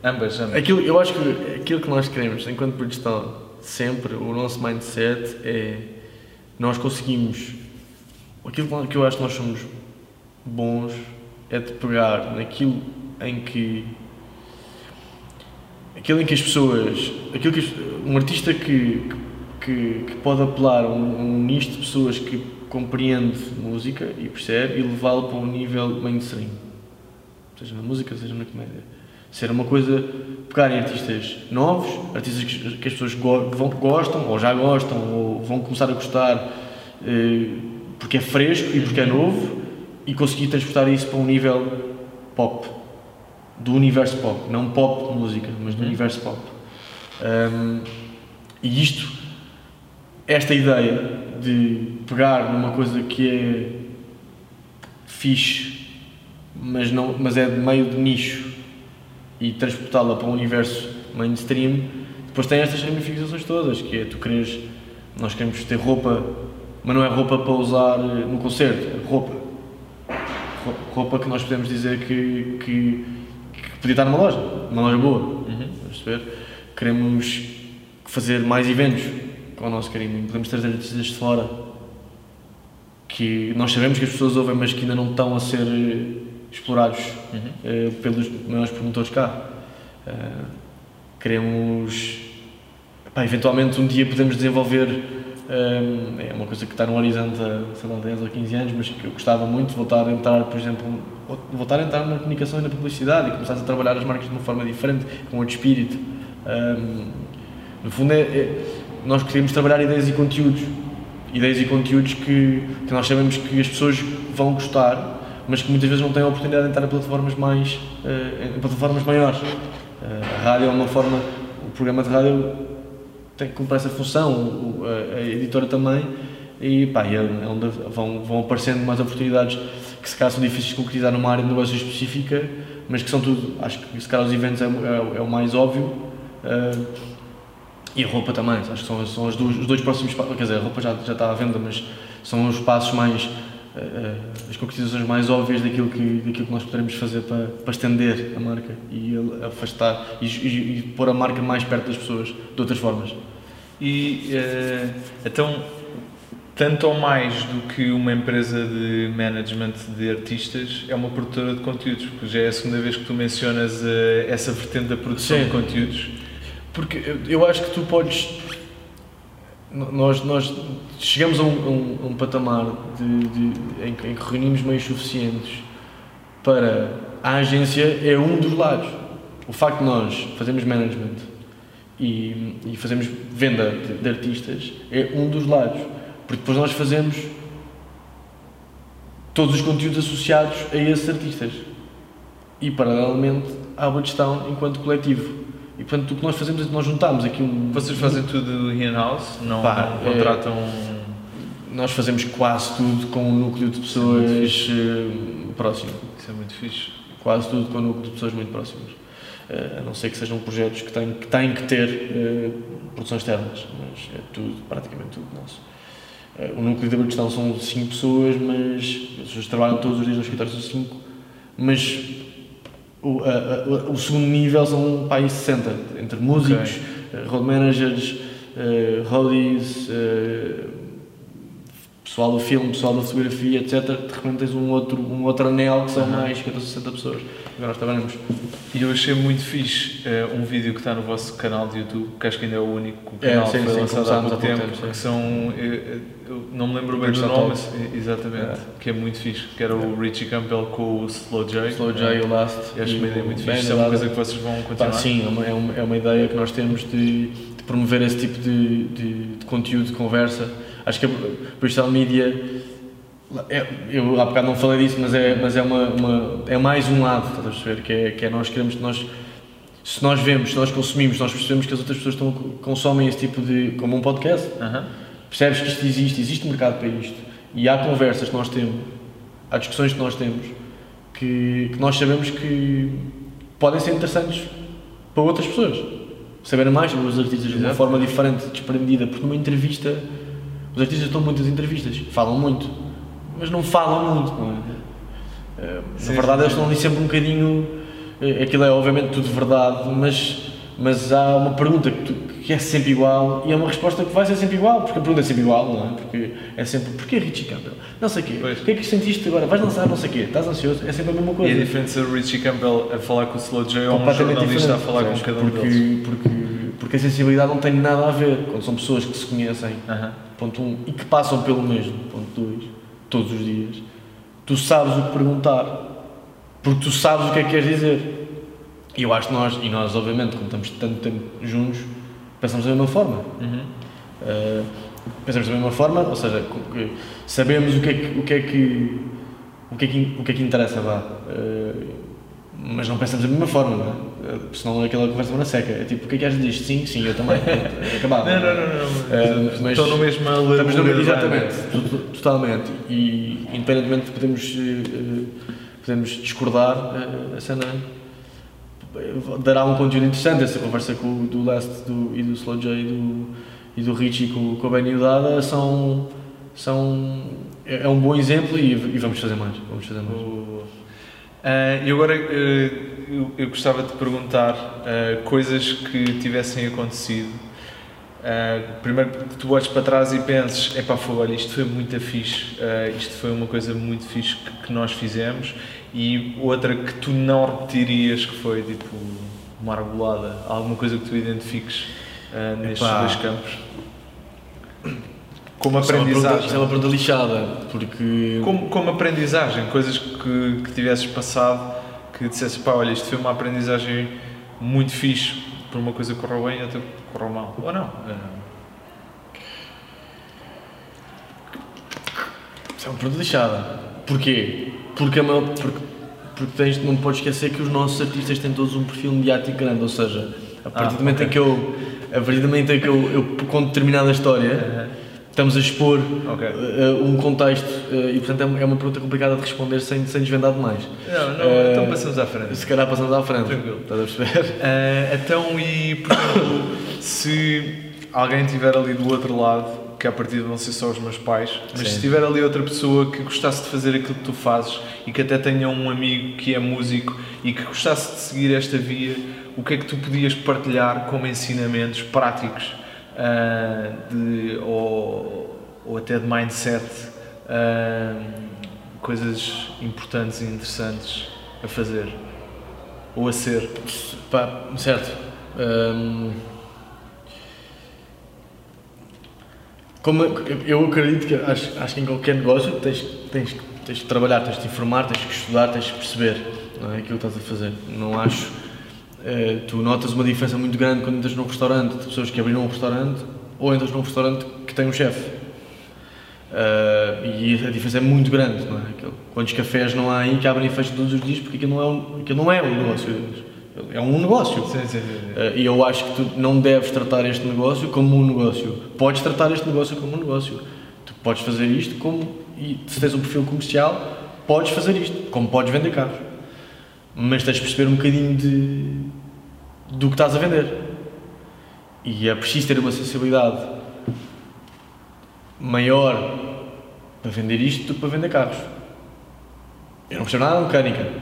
Ambas, ambas. Aquilo, eu acho que aquilo que nós queremos, enquanto Bridgestone, sempre, o nosso mindset é nós conseguimos. Aquilo que eu acho que nós somos bons é de pegar naquilo em que. Aquilo em que as pessoas. Aquilo que um artista que, que, que pode apelar a um, um nicho de pessoas que compreende música e percebe e levá-lo para um nível mainstream. Seja na música, seja na comédia Ser uma coisa, pegar em artistas novos, artistas que, que as pessoas go, vão, gostam, ou já gostam, ou vão começar a gostar eh, porque é fresco e porque é novo, e conseguir transportar isso para um nível pop, do universo pop, não pop de música, mas do uhum. universo pop. Um, e isto, esta ideia de pegar numa coisa que é fixe, mas, não, mas é de meio de nicho e transportá-la para um universo mainstream, depois tem estas ramificações todas, que é tu queres, nós queremos ter roupa, mas não é roupa para usar no concerto, é roupa. Roupa que nós podemos dizer que, que, que podia estar numa loja, uma loja boa. Uhum. Perceber? Queremos fazer mais eventos com o nosso carinho, podemos trazer artistas de fora que nós sabemos que as pessoas ouvem, mas que ainda não estão a ser explorados uhum. uh, pelos maiores promotores cá. Uh, queremos, pá, eventualmente um dia podemos desenvolver, um, eh, é uma coisa que está no horizonte há, sei lá, 10 ou 15 anos, mas que eu gostava muito de voltar a entrar, por exemplo, voltar a entrar na comunicação e na publicidade e começar a trabalhar as marcas de uma forma diferente, com outro espírito. Um, no fundo, é, é, nós queremos trabalhar ideias e conteúdos. Ideias e conteúdos que, que nós sabemos que as pessoas vão gostar mas que muitas vezes não têm a oportunidade de entrar em plataformas mais uh, em plataformas maiores. Uh, a rádio é uma forma, o programa de rádio tem que cumprir essa função, a, editora também, e pá, é, é onde vão, vão aparecendo mais oportunidades que se calhar são difíceis de concretizar numa área de negócio específica, mas que são tudo, acho que se calhar os eventos é, é, é o mais óbvio. Uh, e a roupa também, acho que são, são os, dois, os dois próximos quer dizer, a roupa já, já está à venda, mas são os passos mais eh, eh, as concretizações mais óbvias daquilo que, daquilo que nós poderemos fazer para, para estender a marca e afastar e, e, e, pôr a marca mais perto das pessoas de outras formas. E uh, então, tanto ou mais do que uma empresa de management de artistas, é uma produtora de conteúdos, porque já é a segunda vez que tu mencionas uh, essa vertente da produção Sim. de conteúdos. Porque eu acho que tu podes nós, nós chegamos a um, um, um patamar de, de, em, que, em, que reunimos meios suficientes para a agência é um dos lados. O facto de nós fazermos management e, e fazemos venda de, de, artistas é um dos lados. Porque depois nós fazemos todos os conteúdos associados a esses artistas. E paralelamente à Budgetown enquanto coletivo. E portanto o que nós fazemos é que nós juntamos aqui um. Vocês fazem tudo in-house? Não, Pá, não contratam. É, nós fazemos quase tudo com um núcleo de pessoas é próximo. Isso é muito fixe. Quase tudo com um núcleo de pessoas muito próximas. Uh, a não ser que sejam projetos que têm que, têm que ter uh, produções externas, mas é tudo, praticamente tudo nosso. O núcleo da Bristol são 5 pessoas, mas as pessoas trabalham todos os dias no escritório, são 5, mas o, a, a, o segundo nível são pá, 60, entre músicos, okay. road managers, uh, roadies, uh, pessoal do filme, pessoal da fotografia, etc. De repente tens um outro, um outro anel que são uhum. mais 50 ou 60 pessoas. Agora nós trabalhamos. E eu achei muito fixe uh, um vídeo que está no vosso canal de YouTube, que acho que ainda é o único que o canal é, sim, foi sim, lançado há pouco tempo, tempo que são, eu, eu, não me lembro bem do nome, exatamente, é. que é muito fixe, que era o Richie Campbell com o Slow J. Slow J, é. o Last. E acho uma ideia muito fixe, é uma coisa que vocês vão continuar? Sim, é uma, é uma, é uma ideia que nós temos de, promover esse tipo de, de, conteúdo, de conversa. Acho que a Bristol Media é, eu há bocado não falei disso, mas é, mas é, uma, uma, é mais um lado, estás a perceber? Que é, que é nós queremos, nós, se nós vemos, se nós consumimos, nós percebemos que as outras pessoas estão, consomem esse tipo de. como um podcast, Aham. Percebes que isto existe, existe mercado para isto. E há conversas que nós temos, há discussões que nós temos, que, que nós sabemos que podem ser interessantes para outras pessoas. Saber mais sobre os artistas de uma Exato. forma diferente, desprendida, porque numa entrevista, os artistas estão muitas entrevistas, falam muito, mas não falam muito, não é? Eh, Na verdade, eles estão ali sempre um bocadinho. eh, Aquilo é obviamente tudo verdade, mas, mas há uma pergunta que, tu- que é sempre igual e é uma resposta que vai ser sempre igual, porque a pergunta é sempre igual, não é? Porque é sempre: porquê Richie Campbell? Não sei o quê. Pois. O que é que sentiste agora? Vais lançar não sei o quê? Estás ansioso? É sempre a mesma E coisa. a diferença do Richie Campbell a falar com o Slow J ou um completamente jornalista diferente. a falar com cada um porque, deles. porque, porque a sensibilidade não tem nada a ver quando são pessoas que se conhecem, Aham. ponto um, e que passam pelo mesmo, ponto dois, todos os dias. Tu sabes o que perguntar, porque tu sabes o que é que queres dizer. E eu acho que nós, e nós obviamente, como estamos tanto tempo juntos, pensamos da mesma forma. Uhum. Uh, pensamos da mesma forma, ou seja, sabemos o que é que o que é que o que é que, o que, é que interessa vá, Uh, mas não pensamos da mesma forma, não é? Uh, senão aquela conversa na seca. É tipo, o que é que achas disto? Sim, sim, eu também. É acabado. Não, não, não, não. Uh, mas Estão no mesmo Estamos no largura, exatamente, totalmente. E independentemente de podemos, uh, podemos discordar, uh, a cena dará um conteúdo interessante. Essa conversa com, do Last do, e do Slow J e do, e do Richie com, com a Benny Udada são, são, é, é um bom exemplo e, e vamos fazer mais. Vamos fazer mais. Ah, e agora eh, eu, eu gostava de perguntar ah, coisas que tivessem acontecido. Primeiro que tu olhes para trás e penses, epá, foi, isto foi muito fixe, isto foi uma coisa muito fixe que, que nós fizemos e outra que tu não repetirias que foi tipo uma argolada, alguma coisa que tu identifiques ah, nestes Epá. dois campos. Como aprendizagem. Isso é uma pergunta lixada, porque Como, como aprendizagem, coisas que, que tivesses passado que dissesse, pá, olha, isto foi uma aprendizagem muito fixe, por uma coisa que correu bem e outra que correu mal. Ou não? Eh, Isso é uma pergunta lixada. Porquê? Porque, a maior, porque, porque tens, não podes esquecer que os nossos artistas têm todos um perfil mediático grande, ou seja, a partir Ah, do momento ok. em que eu, a partir do momento em que eu, eu conto determinada história, estamos a expor Ok. uh, um contexto uh, e portanto é uma- é uma pergunta complicada de responder sem, sem desvendar demais. Não, não, Eh, então passamos à frente. Se calhar passamos à frente. Tranquilo. Estás a perceber? Eh, então, e por exemplo, se alguém estiver ali do outro lado, que a partir vão ser só os meus pais, mas Sim. se tiver ali outra pessoa que gostasse de fazer aquilo que tu fazes e que até tenha um amigo que é músico e que gostasse de seguir esta via, o que é que tu podias partilhar como ensinamentos práticos ah, de, ou, ou até de mindset, ah, coisas importantes e interessantes a fazer ou a ser? Pá, certo. Hum, como eu- acredito que acho, acho que em qualquer negócio tens, tens, tens que trabalhar, tens de informar, tens que estudar, tens que perceber não é, aquilo que estás a fazer. Não acho. eh, tu notas uma diferença muito grande quando entras num restaurante de pessoas que abriram um restaurante ou entras num restaurante que tem um chefe. Eh, e a diferença é muito grande, não é? Quantos cafés não há aí que abrem e fecham todos os dias porque aquilo não é um, aquilo não é um negócio. É um negócio. Sim, sim, sim. Eh, E eu acho que tu não deves tratar este negócio como um negócio. Podes tratar este negócio como um negócio. Tu podes fazer isto como. E se tens um perfil comercial, podes fazer isto. Como podes vender carros. Mas tens de perceber um bocadinho de, do que estás a vender. E é preciso ter uma sensibilidade maior para vender isto do que para vender carros. Eu não percebo nada de mecânica,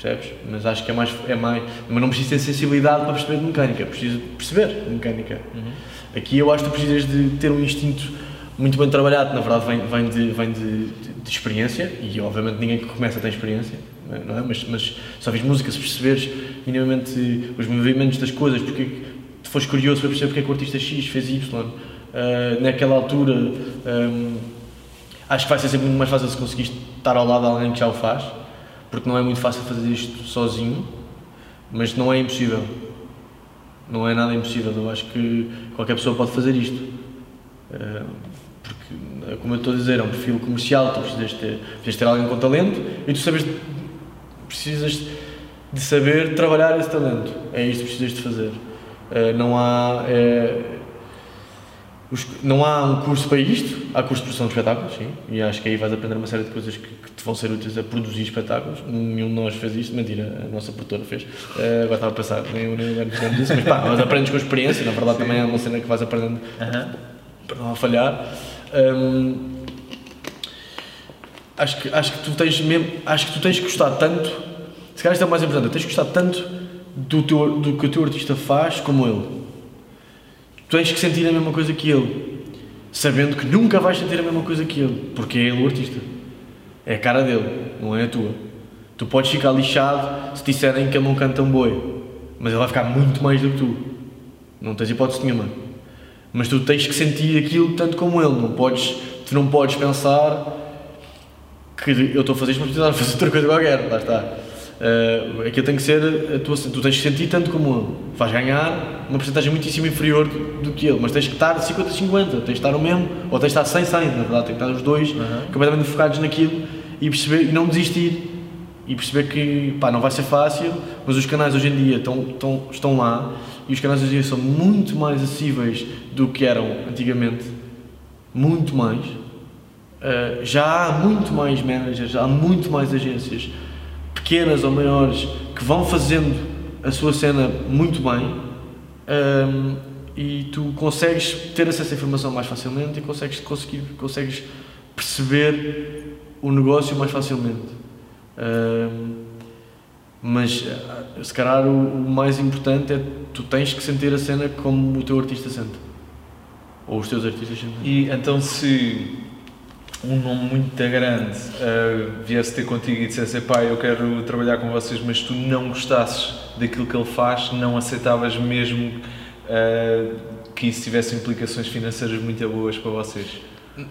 percebes? Mas acho que é mais, é mais. Mas não preciso ter sensibilidade para perceber de mecânica, preciso perceber de mecânica. Aqui eu acho que tu precisas de ter um instinto muito bem trabalhado, na verdade vem, vem, de, vem de, de- de experiência, e obviamente ninguém que começa tem experiência, não é? Mas, mas só fiz música, se perceberes minimamente os movimentos das coisas, porque tu fores curioso para perceber porque é que o artista X fez Y, ah, naquela altura. ahm, Acho que vai ser sempre muito mais fácil se conseguires estar ao lado de alguém que já o faz, porque não é muito fácil fazer isto sozinho, mas não é impossível. Não é nada impossível. Eu acho que qualquer pessoa pode fazer isto. Eh, Porque, como eu estou a dizer, é um perfil comercial, tu precisas ter, precisas ter alguém com talento e tu sabes, precisas de saber trabalhar esse talento. É isto que precisas de fazer. Uh, não há. É, não há um curso para isto, há curso de produção de espetáculos, sim, e acho que aí vais aprender uma série de coisas que, vão ser úteis a produzir espetáculos. Nenhum de nós fez isto, mentira, a nossa produtora fez. Uh, agora estava a pensar, nem o Guilherme fizemos isso, mas pá, mas aprendes com experiência, na verdade sim. também é uma cena que vais aprendendo uh-huh. para não falhar. Um, acho que, acho que tu tens mesmo, acho que tu tens que gostar tanto, se calhar isto é o mais importante, tens que gostar tanto do, teu, do que o teu artista faz como ele tu tens que sentir a mesma coisa que ele, sabendo que nunca vais sentir a mesma coisa que ele, porque é ele o artista. É a cara dele, não é a tua. Tu podes ficar lixado se disserem que ele não canta um boi, mas ele vai ficar muito mais do que tu. Não tens hipótese nenhuma. Mas tu tens que sentir aquilo tanto como ele. Não podes, tu não podes pensar que eu estou a fazer isto, mas precisar fazer outra coisa qualquer. Lá está. Uh, aquilo tem que ser a tua, tu tens que sentir tanto como ele vais ganhar uma porcentagem muitíssimo inferior do, do, que ele mas tens que estar 50-50 tens que estar o mesmo ou tens que estar 100-100 na verdade tem que estar os dois uhum. completamente focados naquilo e perceber e não desistir e perceber que pá, não vai ser fácil mas os canais hoje em dia estão, estão, estão lá e os canais hoje em dia são muito mais acessíveis do que eram antigamente. Muito mais. Uh, já há muito mais managers há muito mais agências pequenas ou maiores, que vão fazendo a sua cena muito bem um, e tu consegues ter acesso à informação mais facilmente e consegues, conseguir, consegues perceber o negócio mais facilmente. Um, mas se calhar o, o, mais importante é tu tens que sentir a cena como o teu artista sente. Ou os teus artistas sentem. E então se um nome muito grande uh, viesse ter contigo e dissesse pá, eu quero trabalhar com vocês, mas tu não gostasses daquilo que ele faz, não aceitavas mesmo uh, que isso tivesse implicações financeiras muito boas para vocês?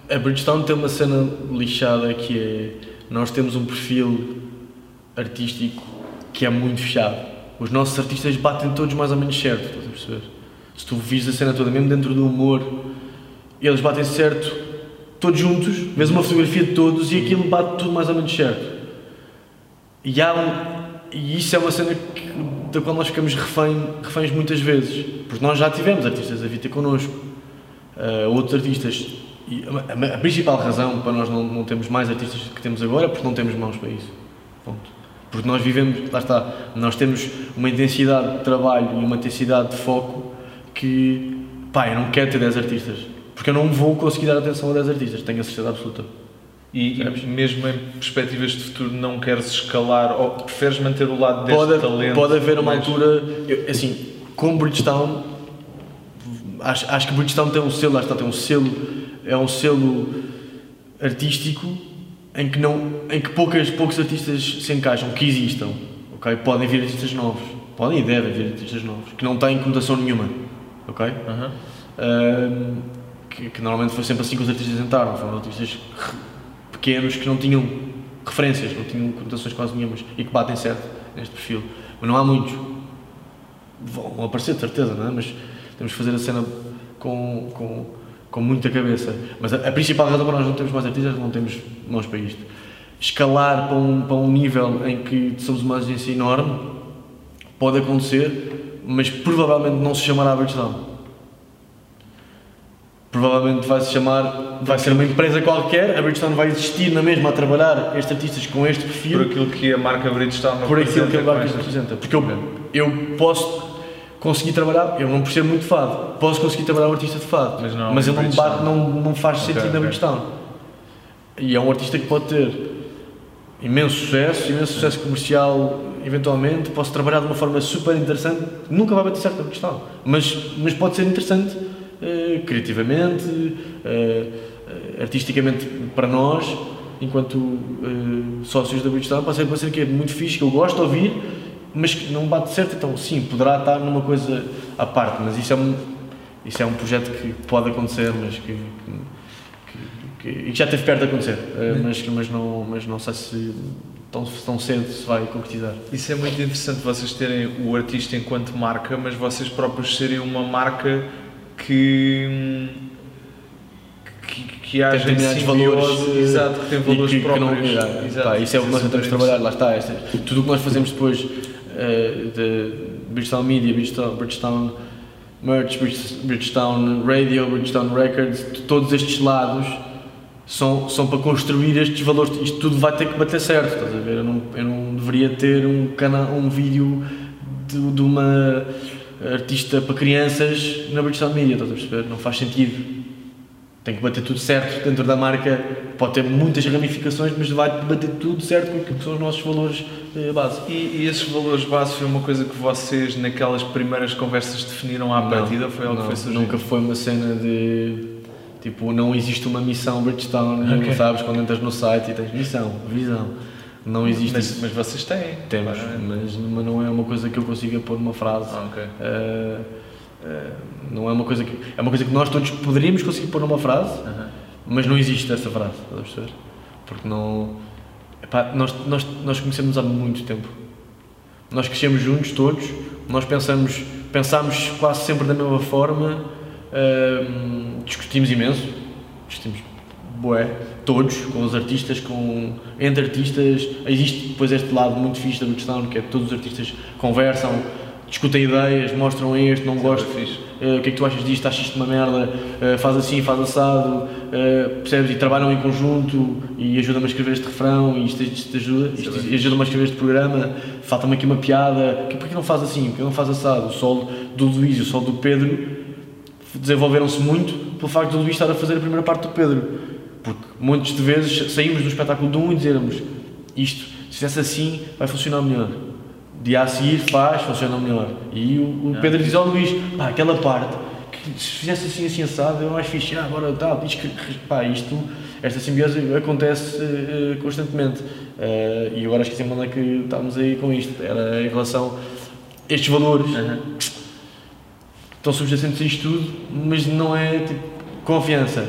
A Bridgestone tem uma cena lixada que é nós temos um perfil artístico que é muito fechado. Os nossos artistas batem todos mais ou menos certo, estás a perceber? Se tu vis a cena toda, mesmo dentro do humor, eles batem certo todos juntos, vês uma fotografia de todos e aquilo bate tudo mais ou menos certo. E, há e isso é uma cena que, da qual nós ficamos refém, reféns muitas vezes, porque nós já tivemos artistas a vir ter connosco, uh, outros artistas. E a, a, principal razão para nós não, não termos mais artistas que temos agora é porque não temos mãos para isso. Ponto. Porque nós vivemos, lá está, nós temos uma intensidade de trabalho e uma intensidade de foco que, pá, eu não quero ter 10 artistas porque eu não vou conseguir dar atenção a 10 artistas, tenho a certeza absoluta. E, e, mesmo em perspectivas de futuro não queres escalar ou preferes manter o lado deste pode, talento? Pode haver uma altura, eu, assim, com Bridgestone, acho, acho que Bridgestone tem um selo, lá está, tem um selo, é um selo artístico em que, não, em que poucas, poucos artistas se encaixam, que existam, ok? Podem vir artistas novos, podem e devem vir artistas novos, que não têm conotação nenhuma, ok? Uhum. Uh, que, que, normalmente foi sempre assim que os artistas entraram, foram artistas pequenos que não tinham referências, não tinham conotações quase nenhumas e que batem certo neste perfil. Mas não há muitos. Vão aparecer, de certeza, não é? Mas temos que fazer a cena com, com, com muita cabeça. Mas a, a principal razão para nós não termos mais artistas é que não temos mãos para isto. Escalar para um, para um nível em que somos uma agência enorme pode acontecer, mas provavelmente não se chamará Bridgestone provavelmente vai se chamar, vai ser uma empresa qualquer, a Bridgestone vai existir na mesma a trabalhar estes artistas com este perfil. Por aquilo que a marca Bridgestone Por aquilo que a marca representa. Porque eu, eu posso conseguir trabalhar, eu não percebo muito fado, posso conseguir trabalhar um artista de fado, mas, não, mas ele não, bate, não, não faz okay, sentido okay. na Bridgestone. E é um artista que pode ter imenso sucesso, imenso sucesso comercial, eventualmente, posso trabalhar de uma forma super interessante, nunca vai bater certo na Bridgestone, mas, mas pode ser interessante eh, criativamente, uh, artisticamente para nós, enquanto uh, sócios da Bridgestone, pode ser uma cena que é muito fixe, que eu gosto de ouvir, mas que não bate certo, então sim, poderá estar numa coisa à parte, mas isso é um, isso é um projeto que pode acontecer, mas que, que, que, que já teve perto de acontecer, mas, mas, não, mas não sei se tão, tão cedo se vai concretizar. Isso é muito interessante vocês terem o artista enquanto marca, mas vocês próprios serem uma marca que que, haja determinados valores exato, que tem valores que, próprios. Que não, exato, pá, isso é o que nós tentamos trabalhar, lá está. Este, tudo o que nós fazemos depois uh, Bridgestone Media, Bridgestone, Bridgestone Merch, Bridgestone Radio, Bridgestone Records, todos estes lados são, são para construir estes valores. Isto tudo vai ter que bater certo, estás a ver? Eu não, eu não deveria ter um, um vídeo de, de uma artista para crianças na Bridgestone Media, estás a perceber? Não faz sentido. Tem que bater tudo certo dentro da marca, pode ter muitas ramificações, mas vai bater tudo certo com aquilo que são os nossos valores eh, base. E, e, esses valores base foi uma coisa que vocês, naquelas primeiras conversas, definiram à partida? Foi algo não, que foi surgindo? Nunca foi uma cena de. Tipo, não existe uma missão Bridgestone, okay. sabes? Quando entras no site e tens missão, visão não existe mas, mas, vocês têm temos mas, mas, não é uma coisa que eu consiga pôr numa frase ah, okay. uh, uh, não é uma coisa que é uma coisa que nós todos poderíamos conseguir pôr numa frase uh -huh. Mas não existe essa frase estás a perceber? Porque não epá, nós, nós, nós conhecemos há muito tempo. Nós crescemos juntos todos. Nós pensamos pensamos quase sempre da mesma forma discutimos imenso. Discutimos bué, todos, com os artistas, com, entre artistas, existe depois este lado muito fixe da Bridgestone, que é que todos os artistas conversam, discutem ideias, mostram este, não gosto, uh, o que é que tu achas disto, achas isto uma merda, uh, faz assim, faz assado, uh, percebes, e trabalham em conjunto, e ajudam-me a escrever este refrão, e isto, isto ajuda, isto, ajuda-me a escrever este programa, falta-me aqui uma piada, que, porquê não faz assim, porquê não faz assado, o solo do Luís e o solo do Pedro desenvolveram-se muito pelo facto do Luís estar a fazer a primeira parte do Pedro, porque muitas de vezes saímos do espetáculo de um e dizermos isto, se fizesse assim, vai funcionar melhor. Dia a seguir faz, funciona melhor. E o, o Pedro diz ao Luís, pá, aquela parte, que se fizesse assim, assim assado, é mais fixe, ah, agora tá, diz que, pá, isto, esta simbiose acontece uh, constantemente. Uh, e agora esqueci-me onde é que estávamos aí com isto. Era em relação a estes valores. Uhum. Estão subjacentes a isto tudo, mas não é tipo confiança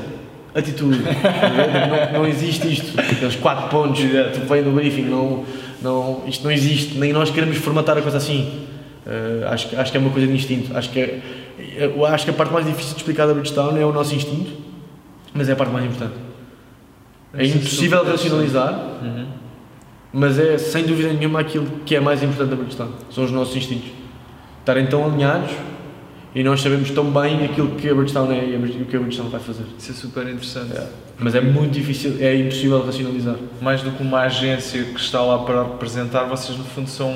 atitude. não, não, existe isto. Aqueles quatro pontos que vem no briefing, não, não, isto não existe. Nem nós queremos formatar a coisa assim. Uh, acho, acho que é uma coisa de instinto. Acho que, é, eu acho que a parte mais difícil de explicar da Bridgestone é o nosso instinto, mas é a parte mais importante. É impossível racionalizar, uhum. mas é sem dúvida nenhuma aquilo que é mais importante da Bridgestone. São os nossos instintos. Estarem tão alinhados e nós sabemos tão bem aquilo que a Bridgestone é e o que a Bridgestone vai fazer. Isso é super interessante. É. Mas é muito difícil, é impossível racionalizar. Mais do que uma agência que está lá para representar, vocês no fundo são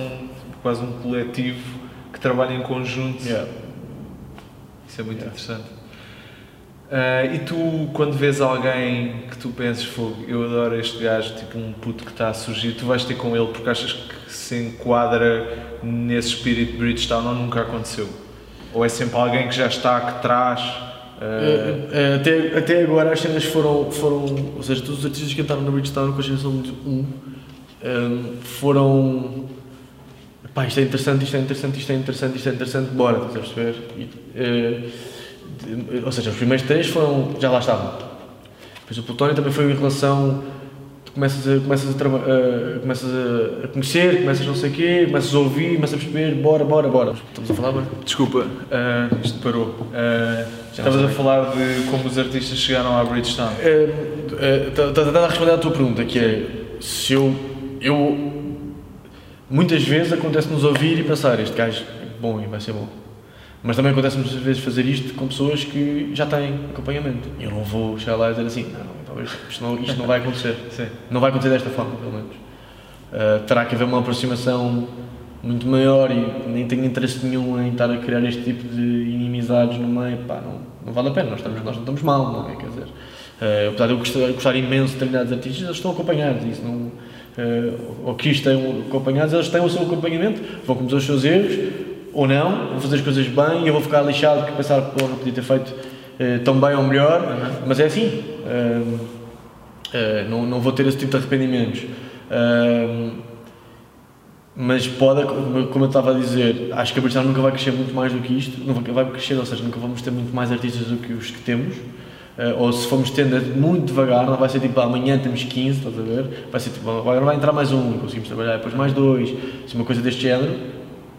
quase um coletivo que trabalha em conjunto. Yeah. Isso é muito yeah. interessante. Uh, e tu, quando vês alguém que tu penses, fogo, eu adoro este gajo, tipo um puto que está a surgir, tu vais ter com ele porque achas que se enquadra nesse espírito de Bridgestone ou nunca aconteceu? Ou é sempre alguém que já está, que traz? Uh... Até, até agora as cenas foram, foram. Ou seja, todos os artistas que entraram na Bridgestone com a geração de 1 um, um, foram. Pá, isto é interessante, isto é interessante, isto é interessante, isto é interessante, bora, estás a perceber? E, uh, de, ou seja, os primeiros três foram. já lá estavam. Depois o Plutónio também foi em relação começas a, começas a, uh, começas a, conhecer, começas não sei o quê, começas a ouvir, começas a perceber, bora, bora, bora. Estamos a falar, bora? Desculpa, uh, isto parou. Uh, estavas a falar de como os artistas chegaram à Bridgestone. Estás a tentar responder à tua pergunta, que é se eu, eu muitas vezes acontece-nos ouvir e pensar, este gajo é bom e vai ser bom. Mas também acontece muitas vezes fazer isto com pessoas que já têm acompanhamento. Eu não vou chegar lá e dizer assim, não, isto não, isto não vai acontecer. Não vai acontecer desta forma, pelo menos. Uh, terá que haver uma aproximação muito maior e nem tenho interesse nenhum em estar a criar este tipo de inimizades no meio. Pá, não, não vale a pena, nós, estamos, nós não estamos mal, não é? Quer dizer, uh, apesar de eu gostar, gostar imenso de determinados artistas, eles estão acompanhados. Isso não, uh, ou que estão acompanhados, eles têm o seu acompanhamento, vão cometer os seus erros ou não, vou fazer as coisas bem e eu vou ficar lixado que pensar que não podia ter feito uh, tão bem ou melhor, uhum. mas é assim. Uh, não, não vou ter esse tipo de arrependimentos. mas pode, como eu estava a dizer, acho que a Britânia nunca vai crescer muito mais do que isto, nunca vai crescer, ou seja, nunca vamos ter muito mais artistas do que os que temos. Uh, ou se formos tendo muito devagar, não vai ser tipo amanhã temos 15, estás a ver? Vai ser tipo agora vai entrar mais um, conseguimos trabalhar depois mais dois, se uma coisa deste género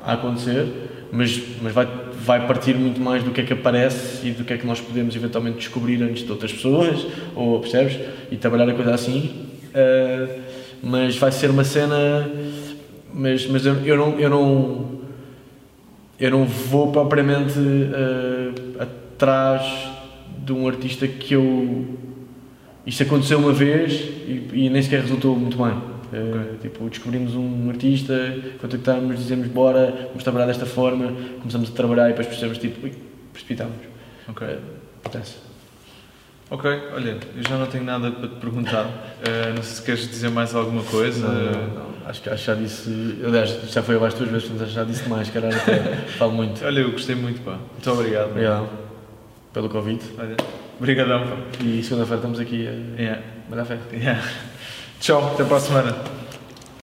a acontecer, mas, mas vai, vai partir muito mais do que é que aparece e do que é que nós podemos eventualmente descobrir antes de outras pessoas, ou percebes? E trabalhar a coisa assim. Uh, mas vai ser uma cena mas, mas eu, eu não. Eu não eu não vou propriamente uh, atrás de um artista que eu. Isto aconteceu uma vez e, e nem sequer resultou muito bem. Uh, tipo, descobrimos um artista, contactámos, dizemos bora, vamos trabalhar desta forma, começamos a trabalhar e depois percebemos, tipo, ui, precipitámos. Ok. Uh, acontece. Ok, olha, eu já não tenho nada para te perguntar. Uh, não sei se queres dizer mais alguma coisa. Não, não, não. Acho que já disse. Aliás, já foi abaixo duas vezes, portanto já disse mais, caralho, falo muito. Olha, eu gostei muito, pá. Muito obrigado. Obrigado pelo convite. Olha, obrigadão, pá. E segunda-feira estamos aqui a Yeah. mandar fé. Yeah. Tchau, até para a semana.